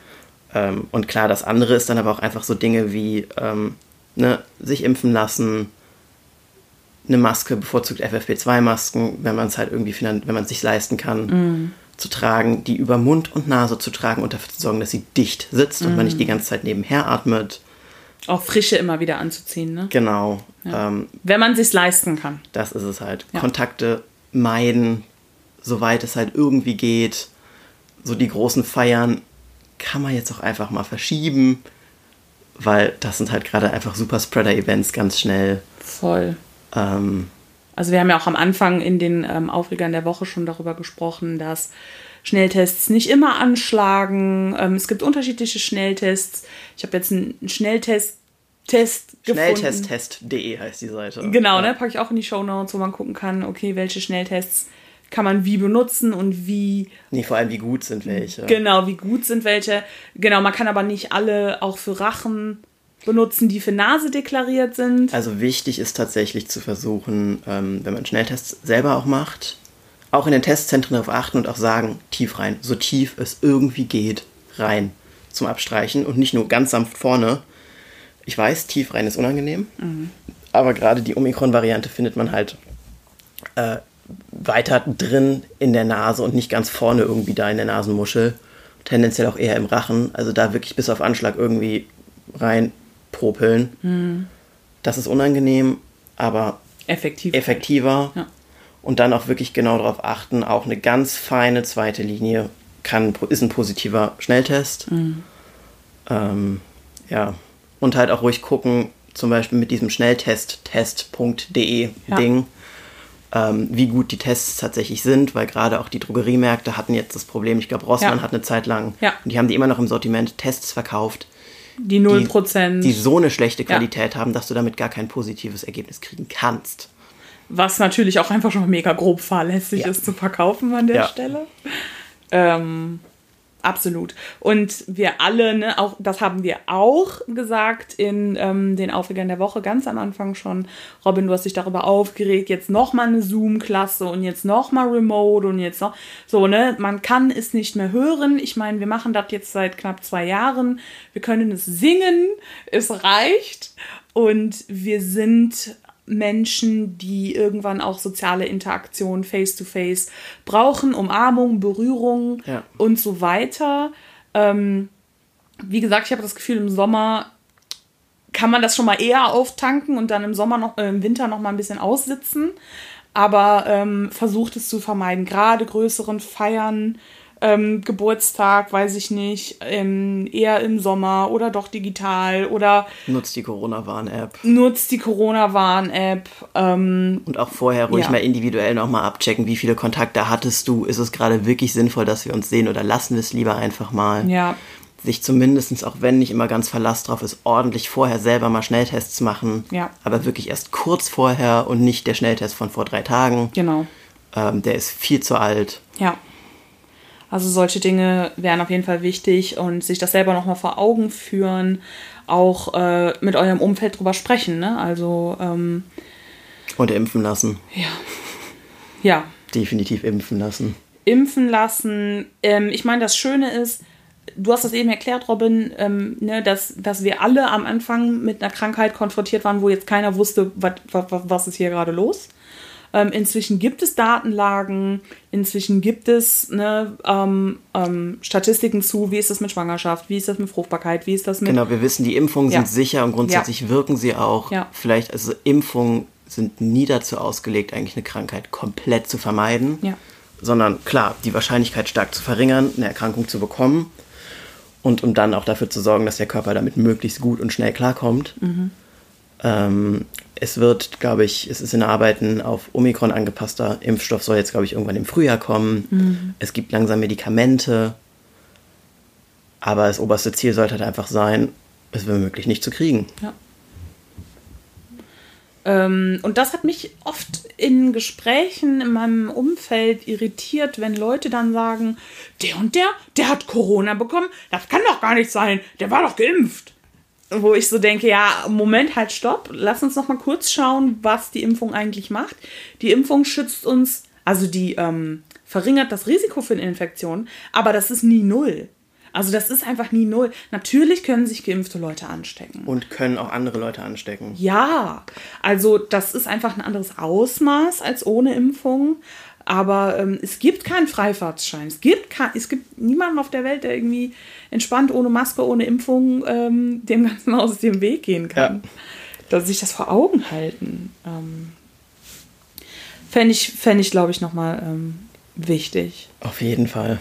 B: Ähm, und klar, das andere ist dann aber auch einfach so Dinge wie ähm, ne, sich impfen lassen, eine Maske, bevorzugt FFP2-Masken, wenn man es halt irgendwie, wenn man es sich leisten kann, mm. zu tragen, die über Mund und Nase zu tragen und dafür zu sorgen, dass sie dicht sitzt mm. und man nicht die ganze Zeit nebenher atmet.
A: Auch frische immer wieder anzuziehen, ne?
B: Genau.
A: Ja. Ähm, wenn man sich leisten kann.
B: Das ist es halt. Ja. Kontakte meiden, soweit es halt irgendwie geht. So die großen Feiern kann man jetzt auch einfach mal verschieben, weil das sind halt gerade einfach super Spreader-Events ganz schnell.
A: Voll. Ähm, also wir haben ja auch am Anfang in den ähm, Aufregern der Woche schon darüber gesprochen, dass Schnelltests nicht immer anschlagen. Ähm, es gibt unterschiedliche Schnelltests. Ich habe jetzt einen Schnelltest Test
B: Schnelltesttest.de heißt die Seite.
A: Genau, ja. ne, packe ich auch in die Show Notes, wo man gucken kann, okay, welche Schnelltests kann man wie benutzen und wie.
B: Nee, vor allem wie gut sind welche.
A: Genau, wie gut sind welche. Genau, man kann aber nicht alle auch für Rachen benutzen, die für Nase deklariert sind.
B: Also wichtig ist tatsächlich zu versuchen, ähm, wenn man Schnelltests selber auch macht, auch in den Testzentren darauf achten und auch sagen, tief rein, so tief es irgendwie geht, rein zum Abstreichen und nicht nur ganz sanft vorne. Ich weiß, tief rein ist unangenehm, mhm. aber gerade die Omikron-Variante findet man halt äh, weiter drin in der Nase und nicht ganz vorne irgendwie da in der Nasenmuschel. Tendenziell auch eher im Rachen. Also da wirklich bis auf Anschlag irgendwie rein popeln. Mhm. Das ist unangenehm, aber
A: Effektiv.
B: effektiver. Ja. Und dann auch wirklich genau darauf achten, auch eine ganz feine zweite Linie kann, ist ein positiver Schnelltest. Mhm. Ähm, ja. Und halt auch ruhig gucken, zum Beispiel mit diesem Schnelltest, test.de ja. Ähm, wie gut die Tests tatsächlich sind, weil gerade auch die Drogeriemärkte hatten jetzt das Problem, ich glaube, Rossmann ja. hat eine Zeit lang,
A: ja.
B: und die haben die immer noch im Sortiment Tests verkauft,
A: die 0%.
B: Die, die so eine schlechte Qualität ja. haben, dass du damit gar kein positives Ergebnis kriegen kannst.
A: Was natürlich auch einfach schon mega grob fahrlässig ist zu verkaufen an der. Stelle. Ähm, Absolut. Und wir alle, ne, auch das haben wir auch gesagt in ähm, den Aufregern der Woche ganz am Anfang schon. Robin, du hast dich darüber aufgeregt, jetzt nochmal eine Zoom-Klasse und jetzt nochmal Remote und jetzt noch so, ne? Man kann es nicht mehr hören. Ich meine, wir machen das jetzt seit knapp zwei Jahren. Wir können es singen. Es reicht. Und wir sind Menschen, die irgendwann auch soziale Interaktion face-to-face -face brauchen, Umarmung, Berührung ja. und so weiter. Ähm, wie gesagt, ich habe das Gefühl, im Sommer kann man das schon mal eher auftanken und dann im Sommer noch, äh, im Winter noch mal ein bisschen aussitzen. Aber ähm, versucht es zu vermeiden. Gerade größeren Feiern ähm, Geburtstag, weiß ich nicht, ähm, eher im Sommer oder doch digital oder.
B: Nutzt die Corona-Warn-App.
A: Nutzt die Corona-Warn-App. Ähm,
B: und auch vorher ruhig ja. mal individuell nochmal abchecken, wie viele Kontakte hattest du? Ist es gerade wirklich sinnvoll, dass wir uns sehen oder lassen wir es lieber einfach mal?
A: Ja.
B: sich zumindest, auch wenn nicht immer ganz Verlass drauf ist, ordentlich vorher selber mal Schnelltests machen.
A: Ja.
B: Aber wirklich erst kurz vorher und nicht der Schnelltest von vor drei Tagen.
A: Genau.
B: Ähm, der ist viel zu alt.
A: Ja. Also solche Dinge wären auf jeden Fall wichtig und sich das selber nochmal vor Augen führen, auch äh, mit eurem Umfeld drüber sprechen. Ne? Also ähm,
B: Und impfen lassen.
A: ja. Ja,
B: Definitiv impfen lassen.
A: impfen lassen. Ähm, ich meine, das Schöne ist, du hast das eben erklärt, Robin, ähm, ne, dass, dass wir alle am Anfang mit einer Krankheit konfrontiert waren, wo jetzt keiner wusste, was, was, was ist hier gerade los. Ähm, inzwischen gibt es Datenlagen, inzwischen gibt es ne, ähm, ähm, Statistiken zu, wie ist das mit Schwangerschaft, wie ist das mit Fruchtbarkeit, wie ist das mit...
B: Genau, wir wissen, die Impfungen
A: Ja.
B: sind sicher und grundsätzlich wirken sie auch.
A: Ja.
B: Vielleicht, also Impfungen sind nie dazu ausgelegt, eigentlich eine Krankheit komplett zu vermeiden.
A: Ja.
B: Sondern klar, die Wahrscheinlichkeit stark zu verringern, eine Erkrankung zu bekommen. Und um dann auch dafür zu sorgen, dass der Körper damit möglichst gut und schnell klarkommt. Ähm, es wird, glaube ich, es ist in Arbeiten auf Omikron angepasster Impfstoff, soll jetzt, glaube ich, irgendwann im Frühjahr kommen. Es gibt langsam Medikamente. Aber das oberste Ziel sollte halt einfach sein, es womöglich nicht zu kriegen.
A: Ja. Ähm, und das hat mich oft in Gesprächen in meinem Umfeld irritiert, wenn Leute dann sagen, der und der, der hat Corona bekommen, das kann doch gar nicht sein, der war doch geimpft. Wo ich so denke, ja, Moment, halt, stopp, lass uns noch mal kurz schauen, was die Impfung eigentlich macht. Die Impfung schützt uns, also die ähm, verringert das Risiko für eine Infektion, aber das ist nie null. Also das ist einfach nie null. Natürlich können sich geimpfte Leute anstecken.
B: Und können auch andere Leute anstecken.
A: Ja, also das ist einfach ein anderes Ausmaß als ohne Impfung. Aber ähm, es gibt keinen Freifahrtsschein. Es gibt, kein, es gibt niemanden auf der Welt, der irgendwie entspannt ohne Maske, ohne Impfung ähm, dem Ganzen aus dem Weg gehen kann.
B: Ja.
A: Dass sich das vor Augen halten. Ähm, Fände ich, fänd ich glaube ich, nochmal ähm, wichtig.
B: Auf jeden Fall.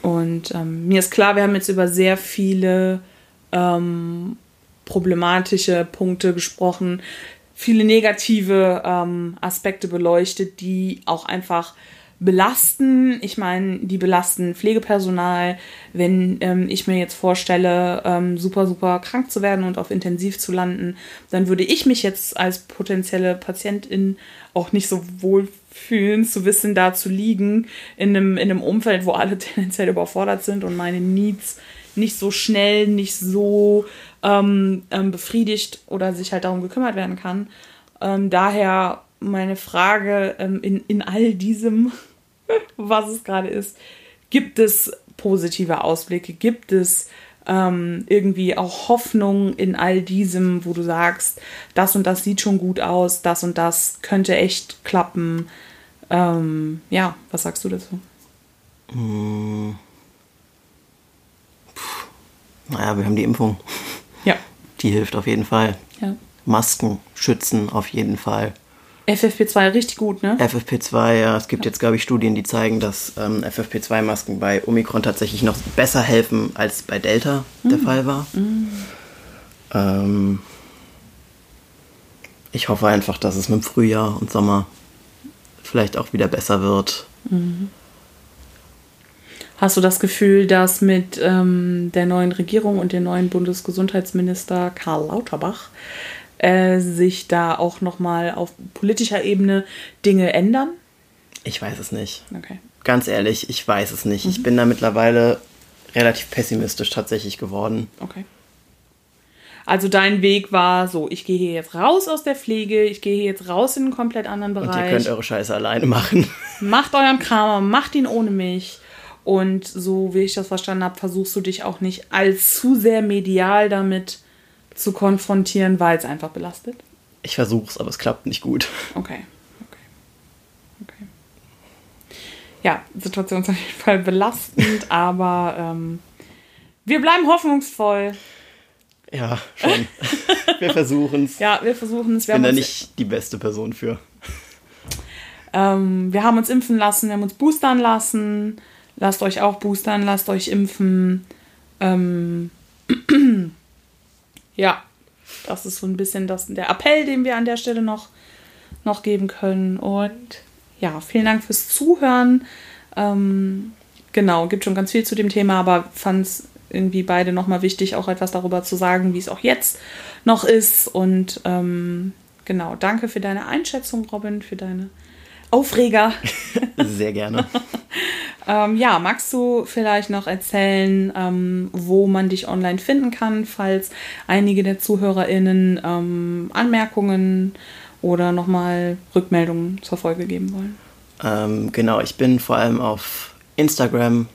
A: Und ähm, mir ist klar, wir haben jetzt über sehr viele ähm, problematische Punkte gesprochen, viele negative ähm, Aspekte beleuchtet, die auch einfach belasten. Ich meine, die belasten Pflegepersonal. Wenn ähm, ich mir jetzt vorstelle, ähm, super, super krank zu werden und auf Intensiv zu landen, dann würde ich mich jetzt als potenzielle Patientin auch nicht so wohl fühlen, zu wissen, da zu liegen in einem, in einem Umfeld, wo alle (laughs) tendenziell überfordert sind und meine Needs nicht so schnell, nicht so ähm, ähm, befriedigt oder sich halt darum gekümmert werden kann. Ähm, daher meine Frage ähm, in, in all diesem, (laughs) was es gerade ist, gibt es positive Ausblicke? Gibt es ähm, irgendwie auch Hoffnung in all diesem, wo du sagst, das und das sieht schon gut aus, das und das könnte echt klappen? Ähm, ja, was sagst du dazu?
B: Naja, wir haben die Impfung.
A: Ja.
B: Die hilft auf jeden Fall.
A: ja.
B: Masken schützen auf jeden Fall.
A: FFP2 richtig gut, ne?
B: FFP2, ja, es gibt jetzt, glaube ich, Studien, die zeigen, dass ähm, FFP2-Masken bei Omikron tatsächlich noch besser helfen, als bei Delta der Fall war. Ähm, ich hoffe einfach, dass es mit dem Frühjahr und Sommer vielleicht auch wieder besser wird.
A: Hast du das Gefühl, dass mit ähm, der neuen Regierung und dem neuen Bundesgesundheitsminister Karl Lauterbach äh, sich da auch nochmal auf politischer Ebene Dinge ändern?
B: Ich weiß es nicht.
A: Okay.
B: Ganz ehrlich, ich weiß es nicht. Ich bin da mittlerweile relativ pessimistisch tatsächlich geworden.
A: Okay. Also dein Weg war so, ich gehe hier jetzt raus aus der Pflege, ich gehe hier jetzt raus in einen komplett anderen
B: Und ihr
A: Bereich.
B: könnt eure Scheiße alleine machen.
A: macht euren Kram, macht ihn ohne mich. Und so wie ich das verstanden habe, versuchst du dich auch nicht allzu sehr medial damit zu konfrontieren, weil es einfach belastet.
B: Ich versuch's, aber es klappt nicht gut.
A: Okay. Okay. Okay. Ja, Situation ist auf jeden Fall belastend, (laughs) aber ähm, wir bleiben hoffnungsvoll.
B: Ja, schon. (laughs) Wir versuchen's.
A: Ja, wir versuchen es.
B: Ich
A: Wir,
B: bin da nicht die beste Person für.
A: Ähm, wir haben uns impfen lassen, wir haben uns boostern lassen. Lasst euch auch boostern, lasst euch impfen. Ähm, (clears throat) ja, das ist so ein bisschen das, der Appell, den wir an der Stelle noch, noch geben können. Und ja, vielen Dank fürs Zuhören. Ähm, genau, gibt schon ganz viel zu dem Thema, aber fand es irgendwie beide nochmal wichtig, auch etwas darüber zu sagen, wie es auch jetzt noch ist. Und ähm, genau, danke für deine Einschätzung, Robin, für deine Aufreger. (laughs)
B: Sehr gerne. (laughs)
A: ähm, ja, magst du vielleicht noch erzählen, ähm, wo man dich online finden kann, falls einige der ZuhörerInnen ähm, Anmerkungen oder nochmal Rückmeldungen zur Folge geben wollen?
B: Ähm, genau, ich bin vor allem auf Instagram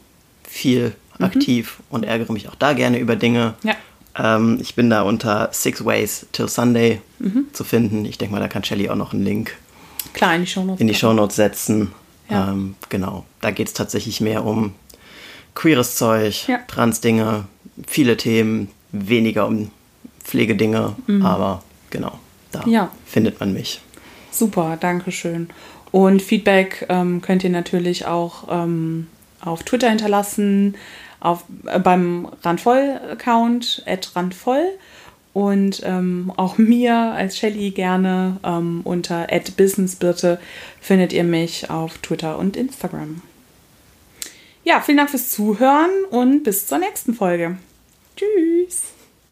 B: viel mhm. aktiv und ärgere mich auch da gerne über Dinge. Ja. Ähm, ich bin da unter Six Ways Till Sunday mhm. zu finden. Ich denke mal, da kann Shelly auch noch einen Link
A: Klar, in die Shownotes,
B: in die Shownotes setzen. Ja. Ähm, genau, da geht es tatsächlich mehr um queeres Zeug, ja. Trans-Dinge, viele Themen, weniger um Pflegedinge, mhm. aber genau, da ja. findet man mich.
A: Super, danke schön. Und Feedback ähm, könnt ihr natürlich auch ähm, auf Twitter hinterlassen, auf, äh, beim Randvoll-Account, randvoll und ähm, auch mir als Shelly gerne ähm, unter @businessbirte findet ihr mich auf Twitter und Instagram. Ja, vielen Dank fürs Zuhören und bis zur nächsten Folge. Tschüss.